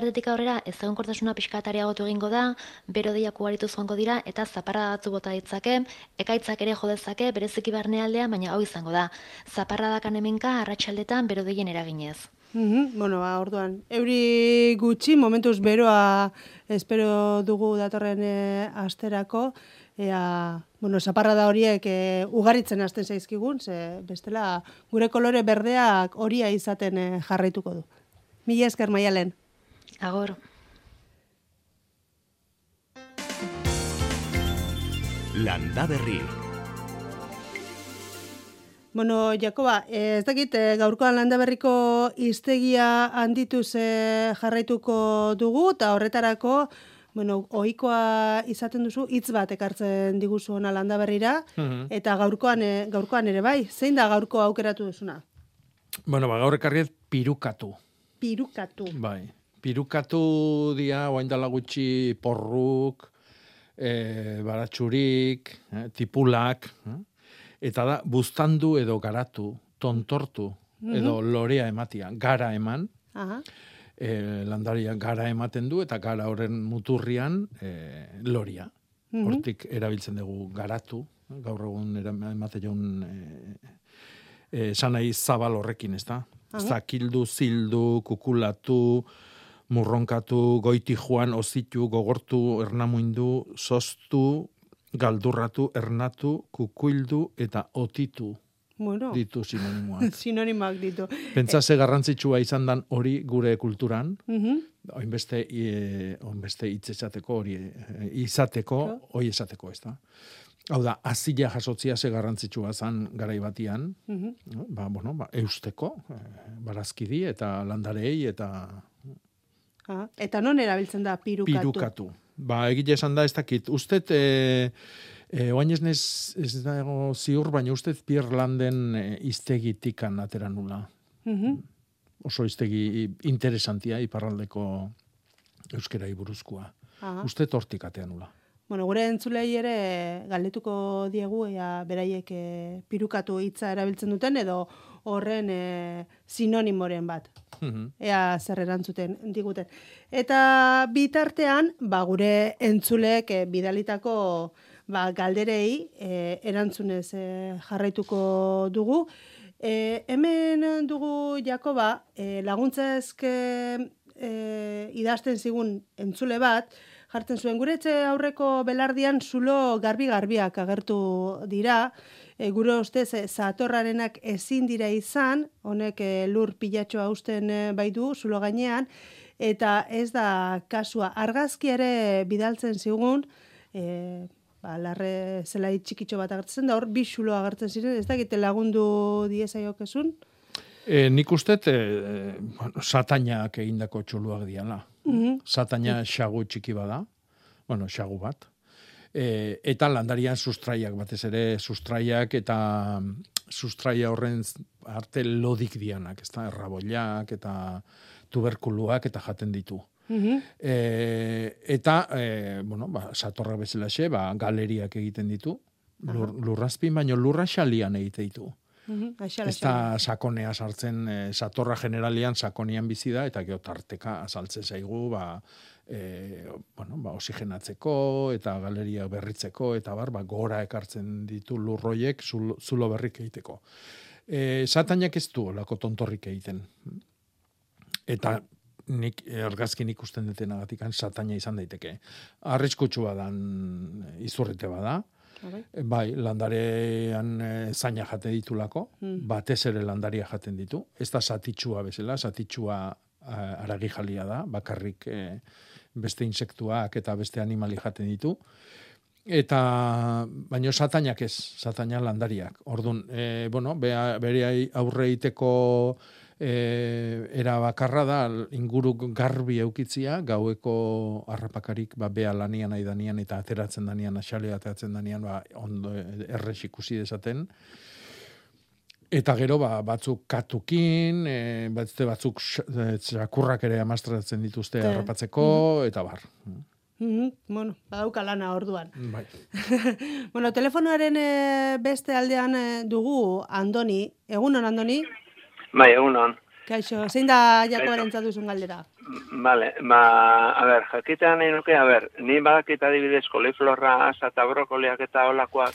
asteartetik aurrera ez egonkortasuna pixkatariagotu egingo da, bero deiak ugaritu joango dira eta zaparra batzu bota ditzake, ekaitzak ere jo dezake bereziki barnealdean, baina hau izango da. Zaparradakan hemenka arratsaldetan bero deien eraginez. Mhm, Bueno, ba, orduan, euri gutxi, momentuz beroa espero dugu datorren e, asterako, ea, bueno, zaparrada horiek e, ugaritzen hasten zaizkigun, ze bestela gure kolore berdeak horia izaten e, jarraituko du. Mila esker maialen. Agor. Landa Berri. Bueno, Jakoba, eh, ez dakit eh, gaurkoan landa berriko iztegia handituz eh, jarraituko dugu, eta horretarako, bueno, ohikoa izaten duzu, hitz bat ekartzen diguzu ona landa berrira, Mhm. eta gaurkoan, eh, gaurkoan ere bai, zein da gaurko aukeratu duzuna? Bueno, ba, gaur ekarriet pirukatu. Pirukatu. Bai, pirukatu dia, oain dala gutxi porruk, e, baratxurik, eh, tipulak, eh? eta da, buztandu edo garatu, tontortu, edo lorea ematia, gara eman, Aha. e, landaria gara ematen du, eta gara horren muturrian e, loria. Hortik erabiltzen dugu garatu, gaur egun ematen jaun e, eh, sanai zabal horrekin, ez da? Zakildu, zildu, kukulatu, murronkatu, goiti joan, ozitu, gogortu, ernamuindu, soztu, galdurratu, ernatu, kukuildu eta otitu Bueno, ditu sinonimoak. <laughs> sinonimoak ditu. Pentsa ze garrantzitsua izan dan hori gure kulturan, Mhm. oinbeste, e, oinbeste hitz esateko hori, e, izateko, hori esateko, ez da? Hau da, azila jasotzia ze garrantzitsua zan garai batian, Mhm. no? ba, bueno, ba, eusteko, e, barazkidi eta landarei eta Ah, eta non erabiltzen da pirukatu? pirukatu. Ba, egile esan da, ez dakit, ustet, e, e, oain ez, nez, ez dago ziur, baina ustet Pierlanden e, iztegitikan atera nula. Mhm. Oso iztegi interesantia, iparraldeko euskerai buruzkoa. Aha. Ustet hortik atea nula. Bueno, gure entzulei ere galdetuko diegu ea beraiek e, pirukatu hitza erabiltzen duten edo horren e, sinonimoren bat. Mhm. Ea zer erantzuten diguten. Eta bitartean, ba, gure entzulek e, bidalitako ba, galderei e, erantzunez e, jarraituko dugu. E, hemen dugu Jakoba, e, laguntza eske e, idazten zigun entzule bat, jartzen zuen gure etxe aurreko belardian zulo garbi-garbiak agertu dira, e, gure ustez e, zatorrarenak ezin dira izan, honek e, lur pilatxoa usten e, baitu zulo gainean, eta ez da kasua argazki ere bidaltzen zigun, e, ba, larre zelai txikitxo bat agertzen da, hor bi zulo agertzen ziren, ez dakite lagundu diezaiokezun? E, nik ustet, e, bueno, satainak egindako txuluak diala. Mhm. Sataina xagu txiki bada, bueno, xagu bat. E, eta landarian sustraiak, batez ere sustraiak eta sustraia horren arte lodik dianak, ez da, erraboiak eta tuberkuluak eta jaten ditu. E, eta, e, bueno, ba, satorra bezalaxe, ba, galeriak egiten ditu, lur, lurrazpin, baino lurra xalian egite ditu. Mhm. Aixala, Ez da sakonea sartzen, e, satorra generalian sakonian bizi da, eta geotarteka azaltze zaigu, ba, e, bueno, ba, oxigenatzeko, eta galeria berritzeko, eta bar, ba, gora ekartzen ditu lurroiek zulo, zulo berrik egiteko. E, satainak ez du olako tontorrik egiten. Eta nik argazkin ikusten detenagatik sataina izan daiteke. Arriskutsua dan izurrite bada, Bai. Bai, landarean e, zaina jate ditulako, Hmm. batez ere landaria jaten ditu. Ez da satitsua bezala, satitsua aragi jalia da, bakarrik e, beste insektuak eta beste animali jaten ditu. Eta, baino satainak ez, sataina landariak. Ordun, e, bueno, bea, bere aurre egiteko e, era bakarra da inguru garbi eukitzia, gaueko harrapakarik ba, bea lanian aidanian eta ateratzen danian, asalea ateratzen danian, ba, ondo errex ikusi dezaten. Eta gero ba, batzuk katukin, e, batzute batzuk x- e, txakurrak ere amastratzen dituzte Te- harrapatzeko, eta bar. Mhm. Bueno, badauka lana orduan. Bai. <laughs> Bueno, telefonoaren e, beste aldean e, dugu Andoni. Egunon, Andoni? Bai, egunon. Kaixo, zein da Jakobaren duzun galdera? Vale, ba, a ber, jakitean nahi nuke, a ber, ni badakit adibidez koliflorra, asa eta brokoliak eta olakoak,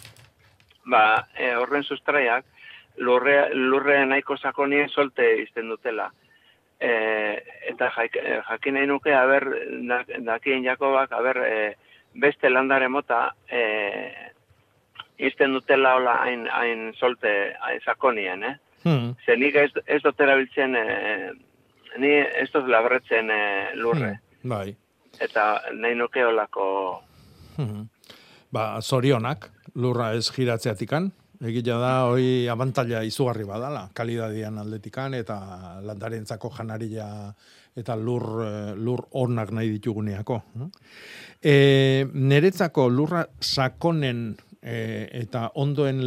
ba, e, horren sustraiak, lurre, lurre nahiko sakonien solte izten dutela. E, eta e, jakin nahi nuke, a ber, dak, dakien Jakobak, a ber, e, beste landare mota, e, izten dutela hola hain, hain solte hain sakonien, eh? Hmm. Ze nik ez, ez dut erabiltzen, e, ni ez dut labretzen e, lurre. Hmm. Bai. Eta nahi nuke olako... Mhm. Ba, zorionak, lurra ez giratzeatikan, egila da, hoi abantaila izugarri badala, kalidadian aldetikan, eta landarentzako janaria eta lur, eh, lur onak nahi dituguneako. E, neretzako lurra sakonen e, eta ondoen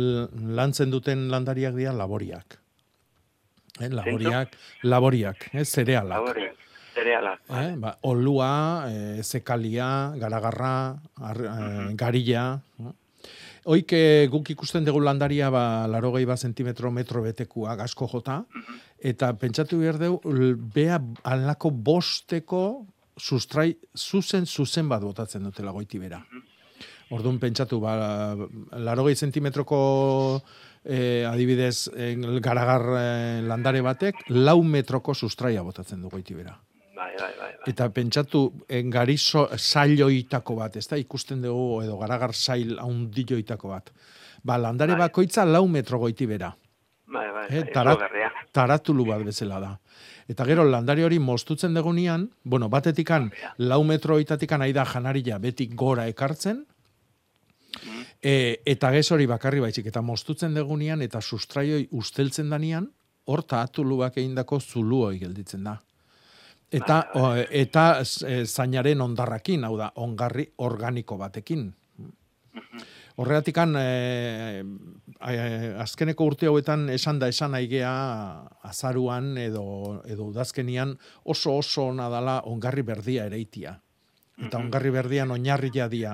lantzen duten landariak dira laboriak. Eh, laboriak, laboriak, eh, zerealak. Labore, zerealak. Eh, ba, olua, eh, zekalia, garagarra, ar, eh, garilla. no? Oik guk ikusten dugu landaria ba, laro gehi bat zentimetro metro betekua asko jota, eta pentsatu behar dugu, bea alako bosteko sustrai zuzen zuzen bat botatzen dutela goiti bera. Orduan pentsatu, ba, laro gehi zentimetroko e, adibidez, en, garagar e, landare batek, lau metroko sustraia botatzen du goitibera. Bai, bai, bai. bai. Eta pentsatu, en, gari so, zailoitako bat, ez da ikusten dugu, edo garagar zail haundilloitako bat. Ba, landare Bai. bakoitza lau metro goitibera. Bai, bai, Eh, bai, tarat- taratulu bat bezala da. Eta gero landare hori moztutzen degunean, bueno, batetikan lau metroitatikan aida janaria betik gora ekartzen, e, eta gez hori bakarri baitzik, eta moztutzen degunean, eta sustraioi usteltzen danean, hor taratuluak egindako zuluoi gelditzen da. Eta, o, eta e, zainaren ondarrakin, hau da, ongarri organiko batekin. Horregatikan, e, e, azkeneko urte hauetan esan da esan aigea azaruan edo, edo udazkenian oso oso ona dala ongarri berdia ereitia. Eta ongarri berdian oinarria dia.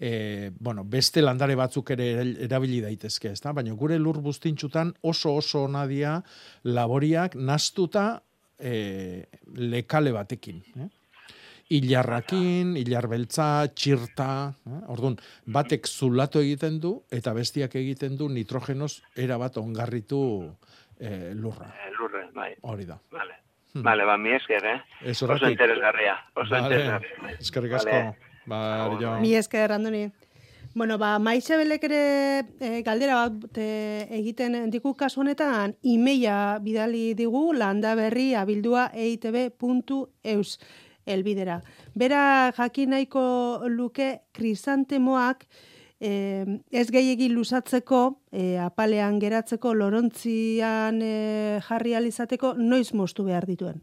E, bueno, beste landare batzuk ere erabili daitezke, ezta? Baina gure lur buztintxutan oso oso ona dia laboriak nastuta e, lekale batekin. Eh? Ilarrakin, ilar beltza, txirta, eh? orduan, batek zulatu egiten du, eta bestiak egiten du nitrogenoz erabat ongarritu eh, lurra. Eh, Lurre, bai. Hori da. Vale. Hmm. Vale, ba, mi esker, eh? Ez Oso interesgarria. Oso Vale, interesgarria. eskerrik asko. Vale. Ba, jo. Mi esker, Andoni. Bueno, ba, Maixabelek ere e, galdera bat e, egiten diku kasu honetan, imeia bidali digu landaberri abildua eitb.eus elbidera. Bera jakin nahiko luke krisantemoak e, ez gehiegi luzatzeko, e, apalean geratzeko, lorontzian e, jarri alizateko, noiz moztu behar dituen.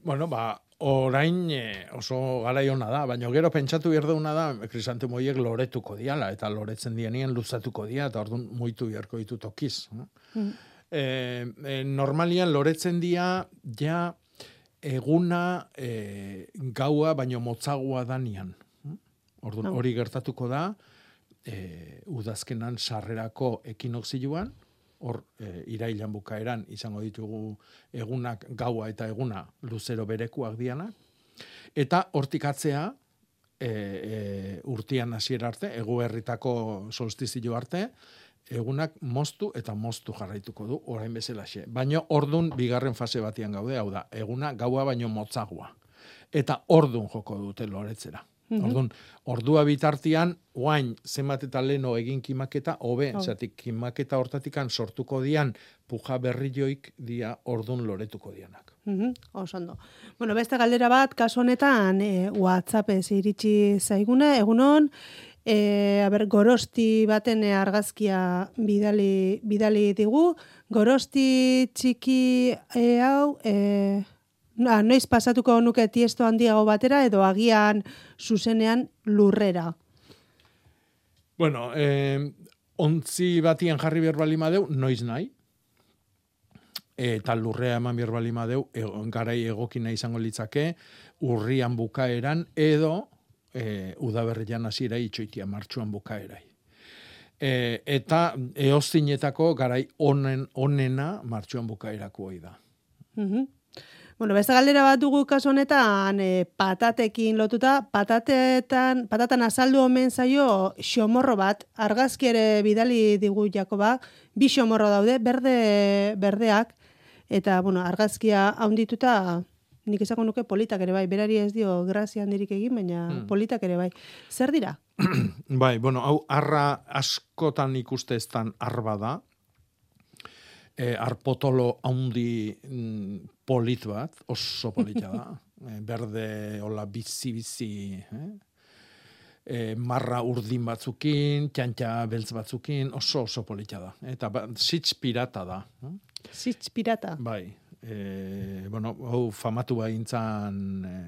Bueno, ba, orain eh, oso garai ona da, baina gero pentsatu behar deuna da, krisantemoiek loretuko diala, eta loretzen dienien luzatuko dia, eta orduan muitu beharko ditu tokiz. no? Mm. Eh, eh, normalian loretzen dia, ja, eguna eh, gaua baino motzagoa danian. Orduan, Ah. hori gertatuko da, eh, udazkenan sarrerako ekinoxiluan, hor e, irailan bukaeran izango ditugu egunak gaua eta eguna luzero berekuak dianak. Eta hortik atzea, e, e, urtian hasiera arte, egu herritako solstizio arte, egunak moztu eta moztu jarraituko du orain bezalaxe. Baino ordun bigarren fase batian gaude, hau da, eguna gaua baino motzagoa. Eta ordun joko dute loretzera. Mhm. Orduan, ordua bitartian, oain, zenbat eta leno egin kimaketa, hobe, Hobe. zatik kimaketa hortatikan sortuko dian, puja berrioik dia ordun loretuko dianak. Mhm, oso ondo. Bueno, beste galdera bat, kasu honetan, e, WhatsAppez iritsi zaiguna, egunon, e, a ber, gorosti baten argazkia bidali, bidali digu, gorosti txiki e, hau, e, na, noiz pasatuko nuke tiesto handiago batera, edo agian zuzenean lurrera. Bueno, eh, ontzi batian jarri behar bali madeu, noiz nahi. Eta lurrea eman behar bali madeu, e, garai egokina izango litzake, urrian bukaeran, edo e, udaberrian hasiera itxoitia martxuan bukaerai. E, eta eoztinetako garai onen, onena martxuan bukaerako hoi da. Mhm. Bueno, beste galdera bat dugu kasu honetan e, patatekin lotuta, patatetan, patatan azaldu omen zaio xomorro bat, argazki ere bidali digu Jakoba, bi xomorro daude, berde, berdeak, eta, bueno, argazkia haundituta, nik esango nuke politak ere bai, berari ez dio grazia handirik egin, baina Hmm. politak ere bai. Zer dira? <clears throat> Bai, bueno, hau arra askotan ikuste eztan arba da. E, arpotolo haundi mm, polit bat, oso polita da. <laughs> e, berde, hola, bizi-bizi, eh? e, marra urdin batzukin, txantxa beltz batzukin, oso oso polita da. Eta ba, sitz pirata da. eh? Zitz pirata. Bai, e, bueno, hau famatu baintzan e,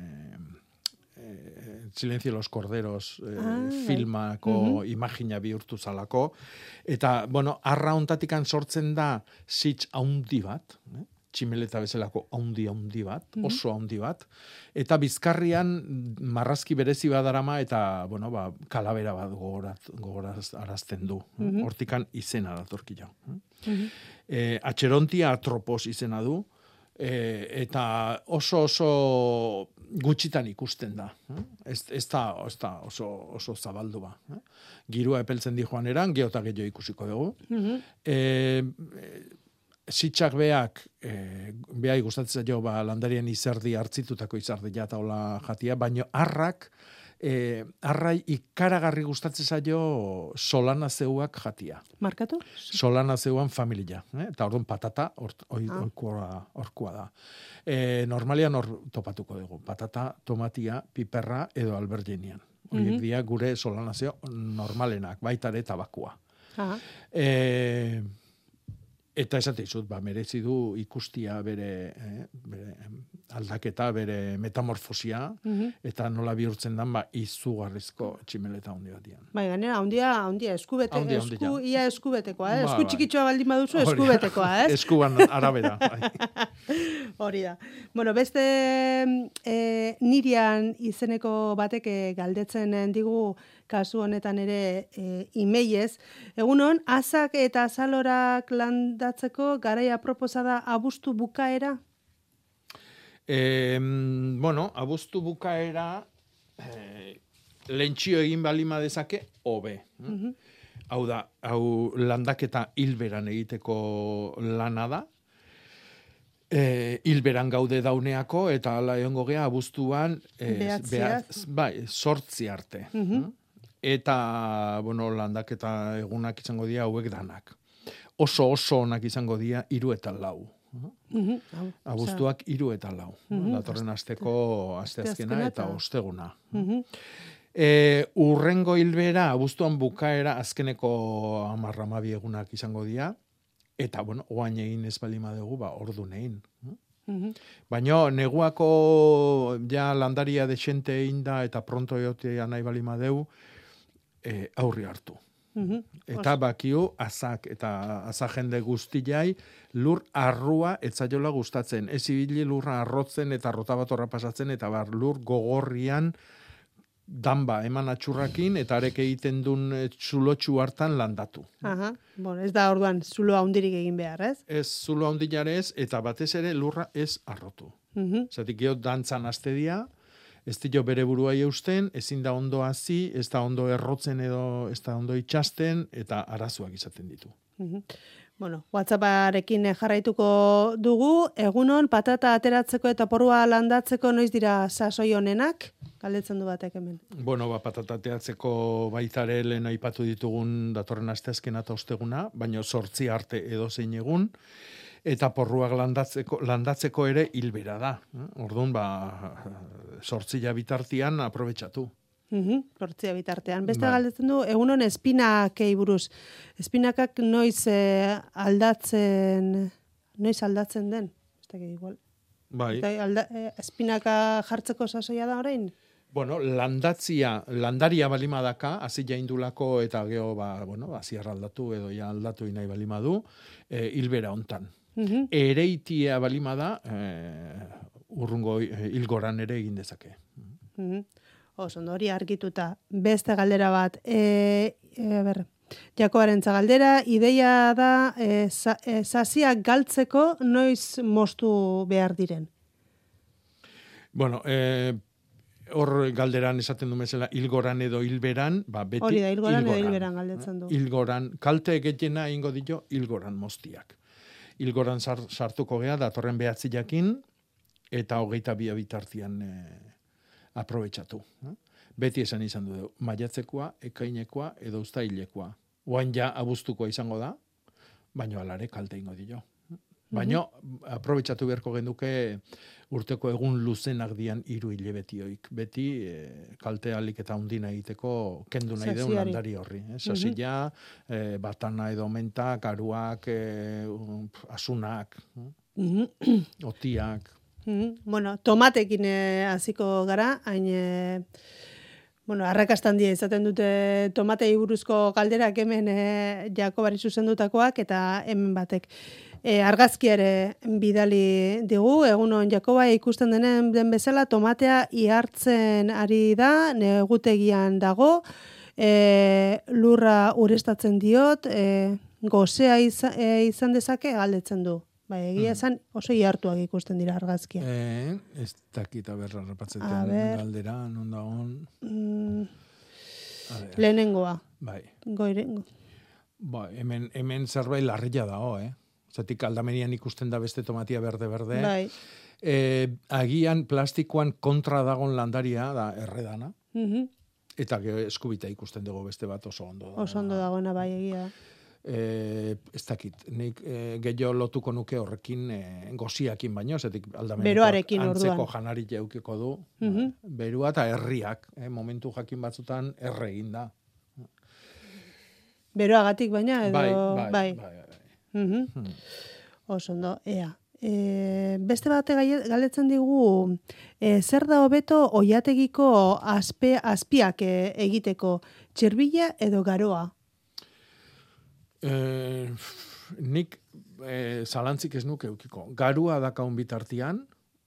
e, Silencio los Corderos e, Ah, filmako Mhm. imagina bihurtu zalako. Eta, bueno, arra ontatikan sortzen da sitz haundi bat, eh? tximeleta bezalako haundi haundi bat, oso haundi bat, eta bizkarrian marrazki berezi badarama eta, bueno, ba, kalabera bat gogorat, gogoraz arazten du. eh? Mhm. Hortikan izena datorki jau. eh? Mhm. E, atxerontia atropos izena du, E, eta oso oso gutxitan ikusten da. eh? Ez, ez, da, ez da oso, oso zabaldua. Eh? Girua epeltzen di joan eran, geota gehiago ikusiko dugu. Mhm. E, sitxak beak, e, behai gustatzen zaio ba, landarien izerdi hartzitutako izerdi jata hola jatia, baino arrak, e, arrai ikaragarri gustatzen zaio solana zeuak jatia. Markatu? Solana zeuan familia. Eh? Eta orduan patata oi, Ah. orkua, orkua da. E, normalian hor topatuko dugu. Patata, tomatia, piperra edo albergenian. Horiek Mhm. dira gure solanazio normalenak, baita ere tabakua. Aha. E, eta esate izut, ba, merezi du ikustia bere, eh, bere aldaketa, bere metamorfosia, Mhm. eta nola bihurtzen dan, ba, izugarrizko tximeleta handi bat dian. Bai, gainera, handia, handia, eskubete, Handia, esku, ia eskubetekoa, eh? Ba, Esku bai. txikitxoa baldin baduzu, eskubetekoa, <laughs> ez? Eskuban arabera. bai. <laughs> Hori da. Bueno, beste e, nirian izeneko batek eh, galdetzen eh, digu kasu honetan ere e, imeiez. Egunon, azak eta azalorak landatzeko garaia proposada abuztu bukaera? E, bueno, abuztu bukaera e, lentsio egin balima dezake, hobe. Mhm. Hau da, hau landaketa hilberan egiteko lana da. E, hilberan gaude dauneako eta hala egongo gea abuztuan e, Behatziaz. bai, sortzi arte. Mhm. Eta, bueno, landaketa egunak izango dira hauek danak. Oso oso onak izango dira hiru eta lau. Mhm. Hau, Abuztuak hiru eta lau. Mhm. Datorren asteko asteazkena eta osteguna. Mhm. E, urrengo hilbera, abuztuan bukaera, azkeneko amarra amabi egunak izango dira, eta, bueno, oain egin ez balima dugu, ba, ordu nein. Mhm. Baina, neguako ja landaria desente egin da, eta pronto egotea nahi balima deu, e, aurri hartu. Eta bakiu, azak eta azak jende guztiai, lur arrua etzaiola gustatzen. Ez ibili lurra arrotzen eta rotabatorra pasatzen, eta bar, lur gogorrian danba eman atxurrakin, eta arek egiten duen eh, zulotxu hartan landatu. Aha. Bueno, ez da orduan zulo handirik egin behar, ez? Ez zulo handilarez, eta batez ere lurra ez arrotu. Mhm. Zatik gero dantzan aste dia, ez dio bere burua eusten, ezin da ondo hasi, ez da ondo errotzen edo ez da ondo itxasten, eta arazoak izaten ditu. Mhm. Bueno, WhatsApparekin eh, jarraituko dugu, egunon patata ateratzeko eta porua landatzeko noiz dira sasoi honenak? Galdetzen du batek hemen. Bueno, ba, patatateatzeko baitare lehen aipatu ditugun datorren asteazkena eta osteguna, baino sortzi arte edo zein egun, eta porruak landatzeko, landatzeko ere hilbera da. eh? Orduan, ba, sortzia bitartian aprobetxatu. Mhm, Hortzia bitartean. Beste Bai. galdetzen du, egunon espinakei buruz. Espinakak noiz eh, aldatzen, noiz aldatzen den? Dakit, igual. Bai. Eta alda, eh, espinaka jartzeko sasoia da orain? Bueno, landatzia, landaria balima daka, hasi jaindulako eta geho, ba, bueno, hasi aldatu edo ja aldatu nahi balima du, e, hilbera hontan. Mhm. Ereitia balima da, e, urrungo e, hilgoran ere egin dezake. Oso, ondo, hori argituta. Beste galdera bat. E, e, ber, Jakoaren galdera, ideia da e, za, e, zaziak galtzeko noiz moztu behar diren. Bueno, e, hor galderan esaten du mesela hilgoran edo hilberan, ba, beti Hori da, hilgoran edo hilberan galdetzen du. Hilgoran, kalte gehiena ingo dio hilgoran moztiak. Hilgoran sar, sartuko gea, datorren behatzi jakin, eta hogeita bia bitartian e, aprobetxatu. eh? Beti esan izan du, maiatzekoa, ekainekoa edo ustailekoa. Oain ja abuztukoa izango da, baino alare kalte ingo dio. Baino, aprobetxatu beharko genduke urteko egun luzenak dian hiru hilebetioik. Beti e, kalte alik eta undina egiteko kendu nahi deun landari horri. Eh? Sasila, eh, batana edo mentak, aruak, eh, um, asunak, eh? Mhm. otiak. Mhm. Bueno, tomatekin hasiko gara, hain eh, bueno, arrakastan die izaten dute tomatei buruzko galderak hemen eh, Jakobari zuzendutakoak eta hemen batek E, argazki ere bidali digu, egunon Jakoba ikusten denen den bezala tomatea ihartzen ari da, negutegian dago, e, lurra urestatzen diot, e, gozea izan, e, izan dezake galdetzen du. Bai, egia esan oso ihartuak ikusten dira argazkia. Eh, ez dakita berra A rapatzeten ber. galdera, non da on. Mm, lehenengoa, bai. goire, Ba, hemen, hemen zerbait larria dago, eh? Zatik aldamenian ikusten da beste tomatia berde-berde. bai. E, agian plastikoan kontra dagon landaria da erredana. Mhm. Eta gero eskubita ikusten dugu beste bat oso ondo da. Oso ondo dagoena bai egia. da. E, ez dakit, nik e, gehiago lotuko nuke horrekin e, goziakin baino, zetik aldamenekoak Beroarekin antzeko orduan. janari jaukiko du. Mhm. Berua eta herriak, eh, momentu jakin batzutan erre egin da. Beroagatik baina edo bai, bai, bai. bai, Mhm. Hmm. Oso ondo, ea. E, beste bate galetzen digu, e, zer da hobeto oiategiko azpe, azpiak e, egiteko, txirbila edo garoa? E, nik e, zalantzik ez nuke eukiko. Garua dakaun bitartian,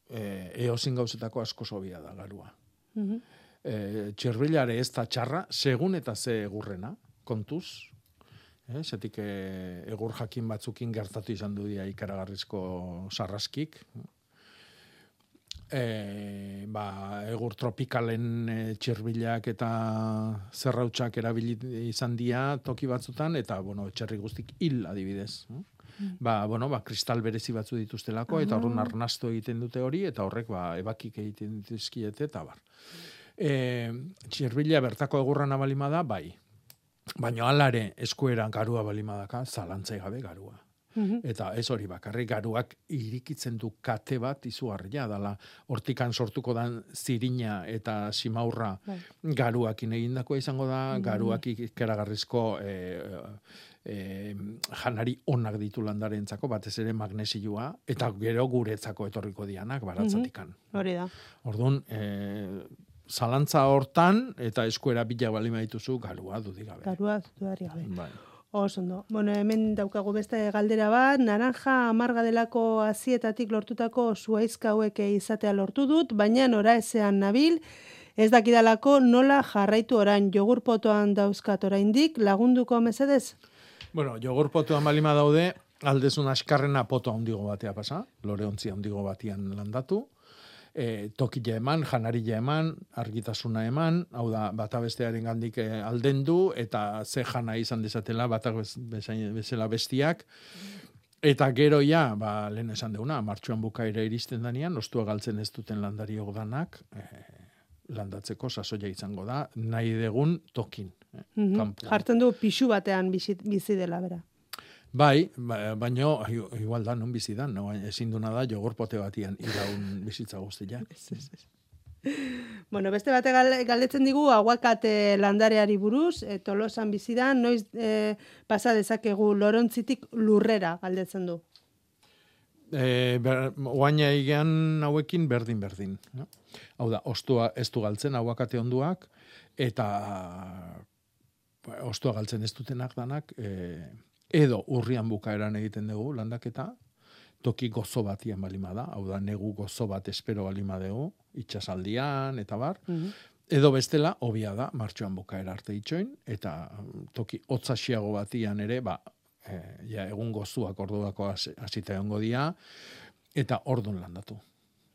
e, eozin gauzetako asko sobia da garua. Mhm. E, txirbilare ez da txarra, segun eta ze egurrena, kontuz. Eh, zetik e, egur jakin batzukin gertatu izan du dia ikaragarrizko sarraskik. E, ba, egur tropikalen e, txirbilak eta zerrautxak erabili izan dira toki batzutan, eta, bueno, txerri guztik hil adibidez. Ba, bueno, ba, kristal berezi batzu dituztelako, eta horren arnasto egiten dute hori, eta horrek, ba, ebakik egiten dituzkiete, eta bar. E, txirbila bertako egurra nabalima da, bai. Baina alare eskueran garua balimadaka, zalantzai gabe garua. Mhm. Eta ez hori bakarrik garuak irikitzen du kate bat izugarria dala hortikan sortuko dan zirina eta simaurra Bai. garuakin egindakoa izango da, garuak ikeragarrizko e, e, janari onak ditu landarentzako, batez ere magnesioa, eta gero guretzako etorriko dianak baratzatikan. Hori da. Orduan, e, zalantza hortan, eta eskuera bila balima dituzu, garua dudik gabe. Garua dudarik gabe. Bai. Oso ondo. Bueno, hemen daukagu beste galdera bat, naranja amarga delako azietatik lortutako zuaizka hauek izatea lortu dut, baina nora ezean nabil, ez dakidalako nola jarraitu orain jogurpotoan dauzkat oraindik lagunduko mesedez? Bueno, jogurt potuan balima daude, aldezun askarrena poto handigo batea pasa, lore ontzi handigo batian landatu, e, tokila eman, janarila eman, argitasuna eman, hau da, bata bestearen gandik e, aldendu, eta ze jana izan dezatela, batak bezala bestiak, Eta gero ja, ba, lehen esan deuna, martxuan bukaera iristen danean, ostua galtzen ez duten landari danak, e, landatzeko sasoia izango da, nahi degun tokin. Eh, Mhm. kanpoan. Jartzen du pixu batean bizi, bizi dela, bera. Bai, ba, baino, ai- igual da, non bizi da, no? ezin duna da, jogorpote batian iraun bizitza guztia. <laughs> Bueno, beste bate gal- galdetzen digu aguakate landareari buruz, e, tolosan bizi da, noiz e, pasa dezakegu lorontzitik lurrera galdetzen du. E, ber, oaina egean hauekin berdin-berdin. No? Hau da, ostua ez du galtzen aguakate onduak, eta ba, ostua galtzen ez dutenak danak, e, edo urrian bukaeran egiten dugu landaketa, toki gozo batian balima da, hau da, negu gozo bat espero balima dugu, itxasaldian, eta bar, Edo bestela, hobia da, martxoan bukaera arte itxoin, eta mm, toki hotzasiago batian ere, ba, e, ja, egun gozuak orduako hasi- hasita egongo dia, eta ordun landatu.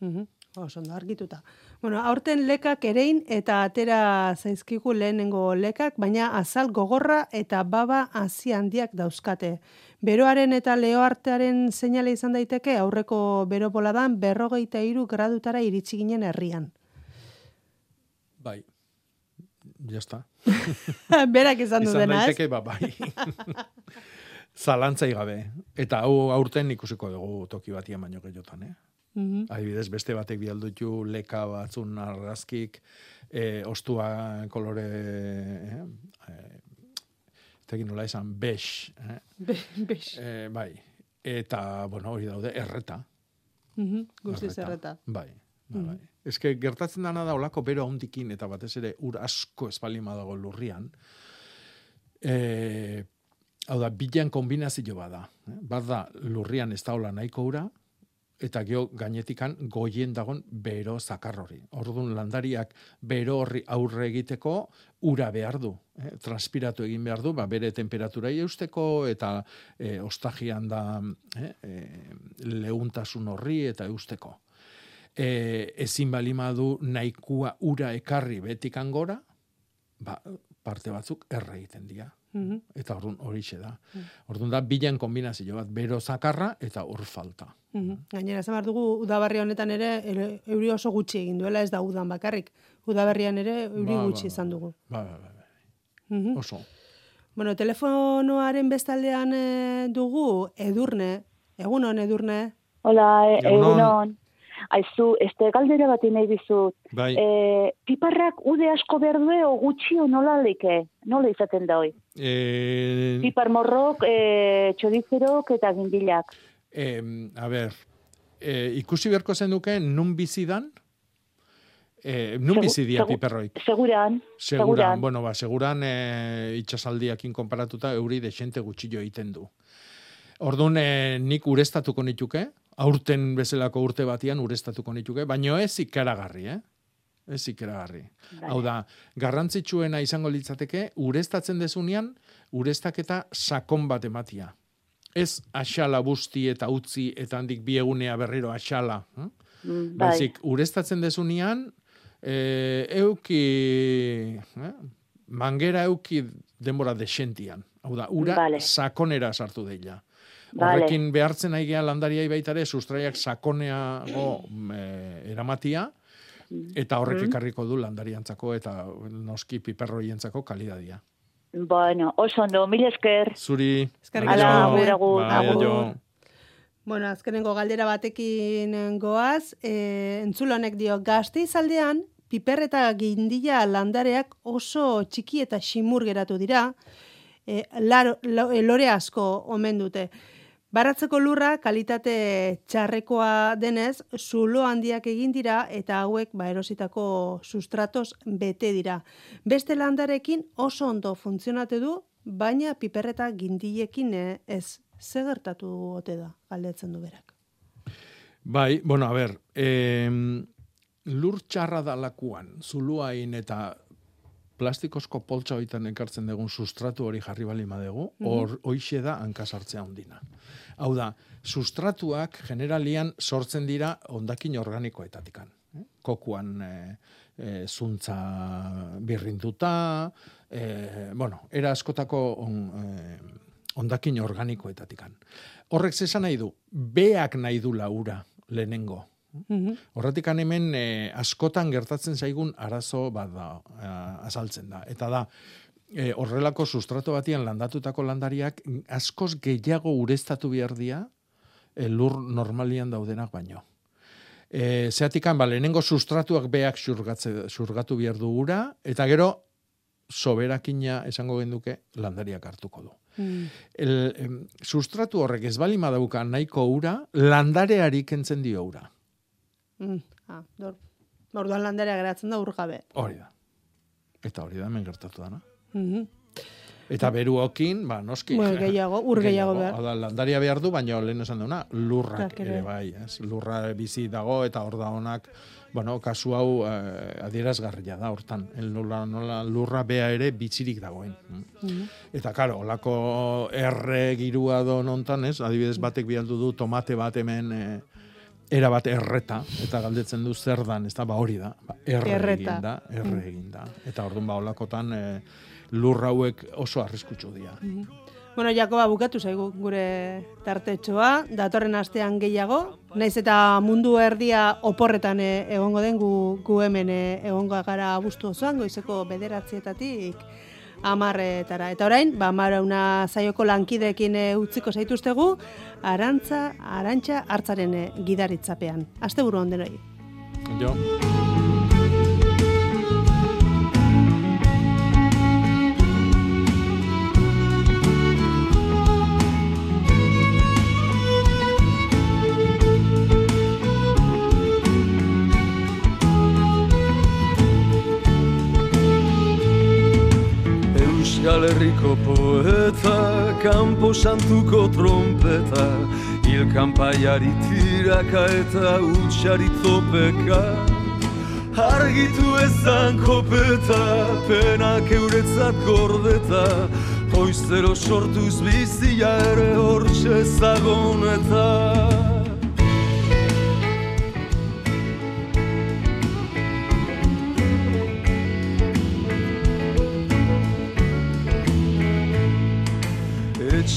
Mhm. Oso ondo argituta. Bueno, aurten lekak erein eta atera zaizkigu lehenengo lekak, baina azal gogorra eta baba hazi handiak dauzkate. Beroaren eta leoartearen seinale izan daiteke aurreko beropoladan berrogeita hiru gradutara iritsi ginen herrian. Bai, jazta. <laughs> Berak izan du dena, ez? daiteke, ba, bai. <laughs> Zalantzai gabe. Eta hau aurten ikusiko dugu toki batian baino gehiotan, eh? Mhm. Adibidez, beste batek bialdutu leka batzun argazkik, e, ostua kolore, eh? E, Tegin nola esan, bex, eh? Be- bex. E, bai. Eta, bueno, hori daude, erreta. Mhm, Guztiz erreta. Bai. Bai, bai. Eske gertatzen dana da olako bero handikin eta batez ere ur asko espalima dago lurrian. E, hau da, bilan kombinazio bada. eh? Bat da, lurrian ez da hola nahiko ura, eta gio gainetikan goien dagon bero zakar hori. Orduan landariak bero horri aurre egiteko ura behar du, eh? transpiratu egin behar du, ba, bere temperatura eusteko eta eh, ostagian da eh, eh, leuntasun horri eta eusteko. Eh, ezin balima du nahikua ura ekarri betikan gora, ba, parte batzuk erre egiten dira. Mhm. Eta orduan hori da. Orduan da, bilen kombinazio bat, bero zakarra eta ur falta. Mhm. Gainera, esan behar dugu, udabarri honetan ere, euri oso gutxi egin duela, ez da udan bakarrik. Udaberrian ere, euri Ba, ba, gutxi ba. izan dugu. Ba, ba, ba, ba. Mhm. Oso. Bueno, telefonoaren bestaldean eh, dugu, edurne. Egunon, edurne. Hola, e- Egunon. egunon. Aizu, este galdera bat nahi dizut. Bai, E, piparrak ude asko berdue o gutxi o nola like? Nola izaten da hoi? Eh, Pipar morrok, e, txodizerok eta gindilak. em, a ber, eh, ikusi beharko zenuke nun bizidan, eh, nun Segu- bizi dia segu- piperroik. Seguran, Seguran, seguran. bueno, ba, seguran eh, itxasaldiakin konparatuta euri desente gutxillo egiten du. Orduan, eh, nik urestatuko nituke, aurten bezalako urte batian urestatuko nituke, baino ez ikaragarri, eh? Ez ikaragarri. Hau da, garrantzitsuena izango litzateke, urestatzen dezunean, urestaketa sakon bat ematia. Ez axala busti eta utzi eta handik bi egunea berriro axala. Eh? Mm, Bai, Baizik, urestatzen dezunean, e, euki, eh? mangera euki denbora desentian. Hau da, ura Vale. sakonera sartu deila. Vale. Horrekin behartzen nahi gea landariai baita ere, sustraiak sakoneago e, eramatia, eta horrek Mm. ekarriko du landariantzako eta noski piperroientzako kalidadia. bueno, oso ondo, mil esker. Zuri, Eskerrik asko. Bai. Bueno, azkenengo galdera batekin goaz, e, entzulonek dio, gazte izaldean, piper eta gindila landareak oso txiki eta ximur geratu dira, e, laro, lo- e, lore asko omen dute. Baratzeko lurra kalitate txarrekoa denez, zulo handiak egin dira eta hauek ba erositako sustratos bete dira. Beste landarekin oso ondo funtzionate du, baina piperreta gindilekin eh, ez. Ze gertatu ote da, galdetzen du berak. Bai, bueno, a ber, eh, lur txarra dalakuan, zuluain eta plastikozko poltsa hoitan ekartzen dugun sustratu hori jarri bali madegu, hor hoixe da hankasartzea ondina. Hau da, sustratuak generalian sortzen dira ondakin organikoetatikan. eh? Kokuan e, e, zuntza birrinduta, e, bueno, era askotako on, e, ondakin organikoetatikan. Horrek zesan nahi du, beak nahi du laura lehenengo. Horretik hemen e, askotan gertatzen zaigun arazo bat da, eh, azaltzen da. Eta da, e, horrelako sustrato batian landatutako landariak askoz gehiago ureztatu behar dira e, lur normalian daudenak baino. E, zeatikan, ba, lehenengo sustratuak beak xurgatze, xurgatu behar du ura, eta gero, soberakina esango genduke landariak hartuko du. El, em, sustratu horrek ez bali madauka nahiko ura, landareari kentzen dio ura. Mm, ah, dor. Orduan landarea geratzen da urgabe. Hori da. Eta hori da hemen gertatu dana. Mhm. Eta beruokin, ba, noski. Bueno, gehiago, ur gehiago behar. Hau da, landaria behar du, baina lehen esan duna, lurrak Lurrak ere. bai, ez? Lurra bizi dago eta hor da honak, bueno, kasu hau eh, adierazgarria da hortan. El nola, nola lurra bea ere bitzirik dagoen. Mm. Eta karo, olako erre girua do nontan, ez? Adibidez batek bialdu du tomate bat hemen eh, era bat erreta, eta galdetzen du zer dan, ez da, ba hori da, ba, erre Erreta. egin da, erre egin da. Eta orduan ba olakotan eh, lur hauek oso arriskutsu dira. Bueno, Jakoba bukatu zaigu gure tartetxoa, datorren astean gehiago, naiz eta mundu erdia oporretan eh, egongo den gu, gu hemen eh, egongo gara abuztu osoan, goizeko bederatzietatik amarretara. Eta orain, ba, marauna zaioko lankideekin eh, utziko zaituztegu, arantza, arantxa hartzaren gidaritzapean. Aste buru ondenoi. Jo. Euskal Herriko poeta, kanpo santuko trompeta, hil kanpaiari tiraka eta utxari topeka. Argitu ezan kopeta, penak euretzat gordeta, Hoizero sortuz bizia ere hortxe zagoneta.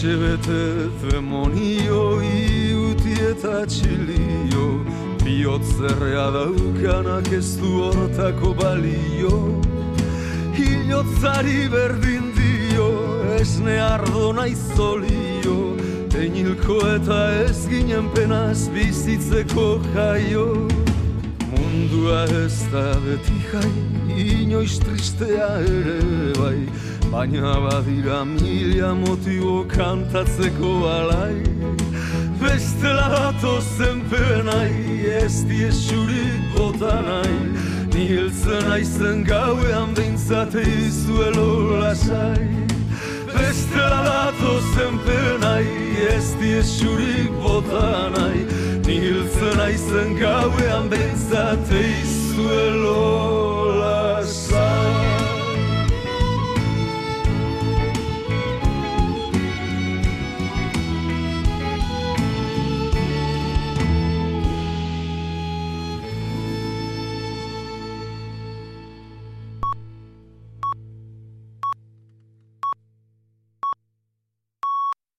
Etxe bete demonio iuti eta txilio Biotzerrea daukanak ez du hortako balio Hiotzari berdin dio esne ardo naizolio Einilko eta ez ginen penaz bizitzeko jaio Mundua ez da beti jai, inoiz tristea ere bai Baina badira mila motibo kantatzeko alai. Bestela dato zenpenai ez diesurik bota nahi. Niltzen aizen gauean behintzate izuelo lasai. Bestela dato zenpenai ez diesurik bota nahi. Niltzen aizen gauean behintzate izuelo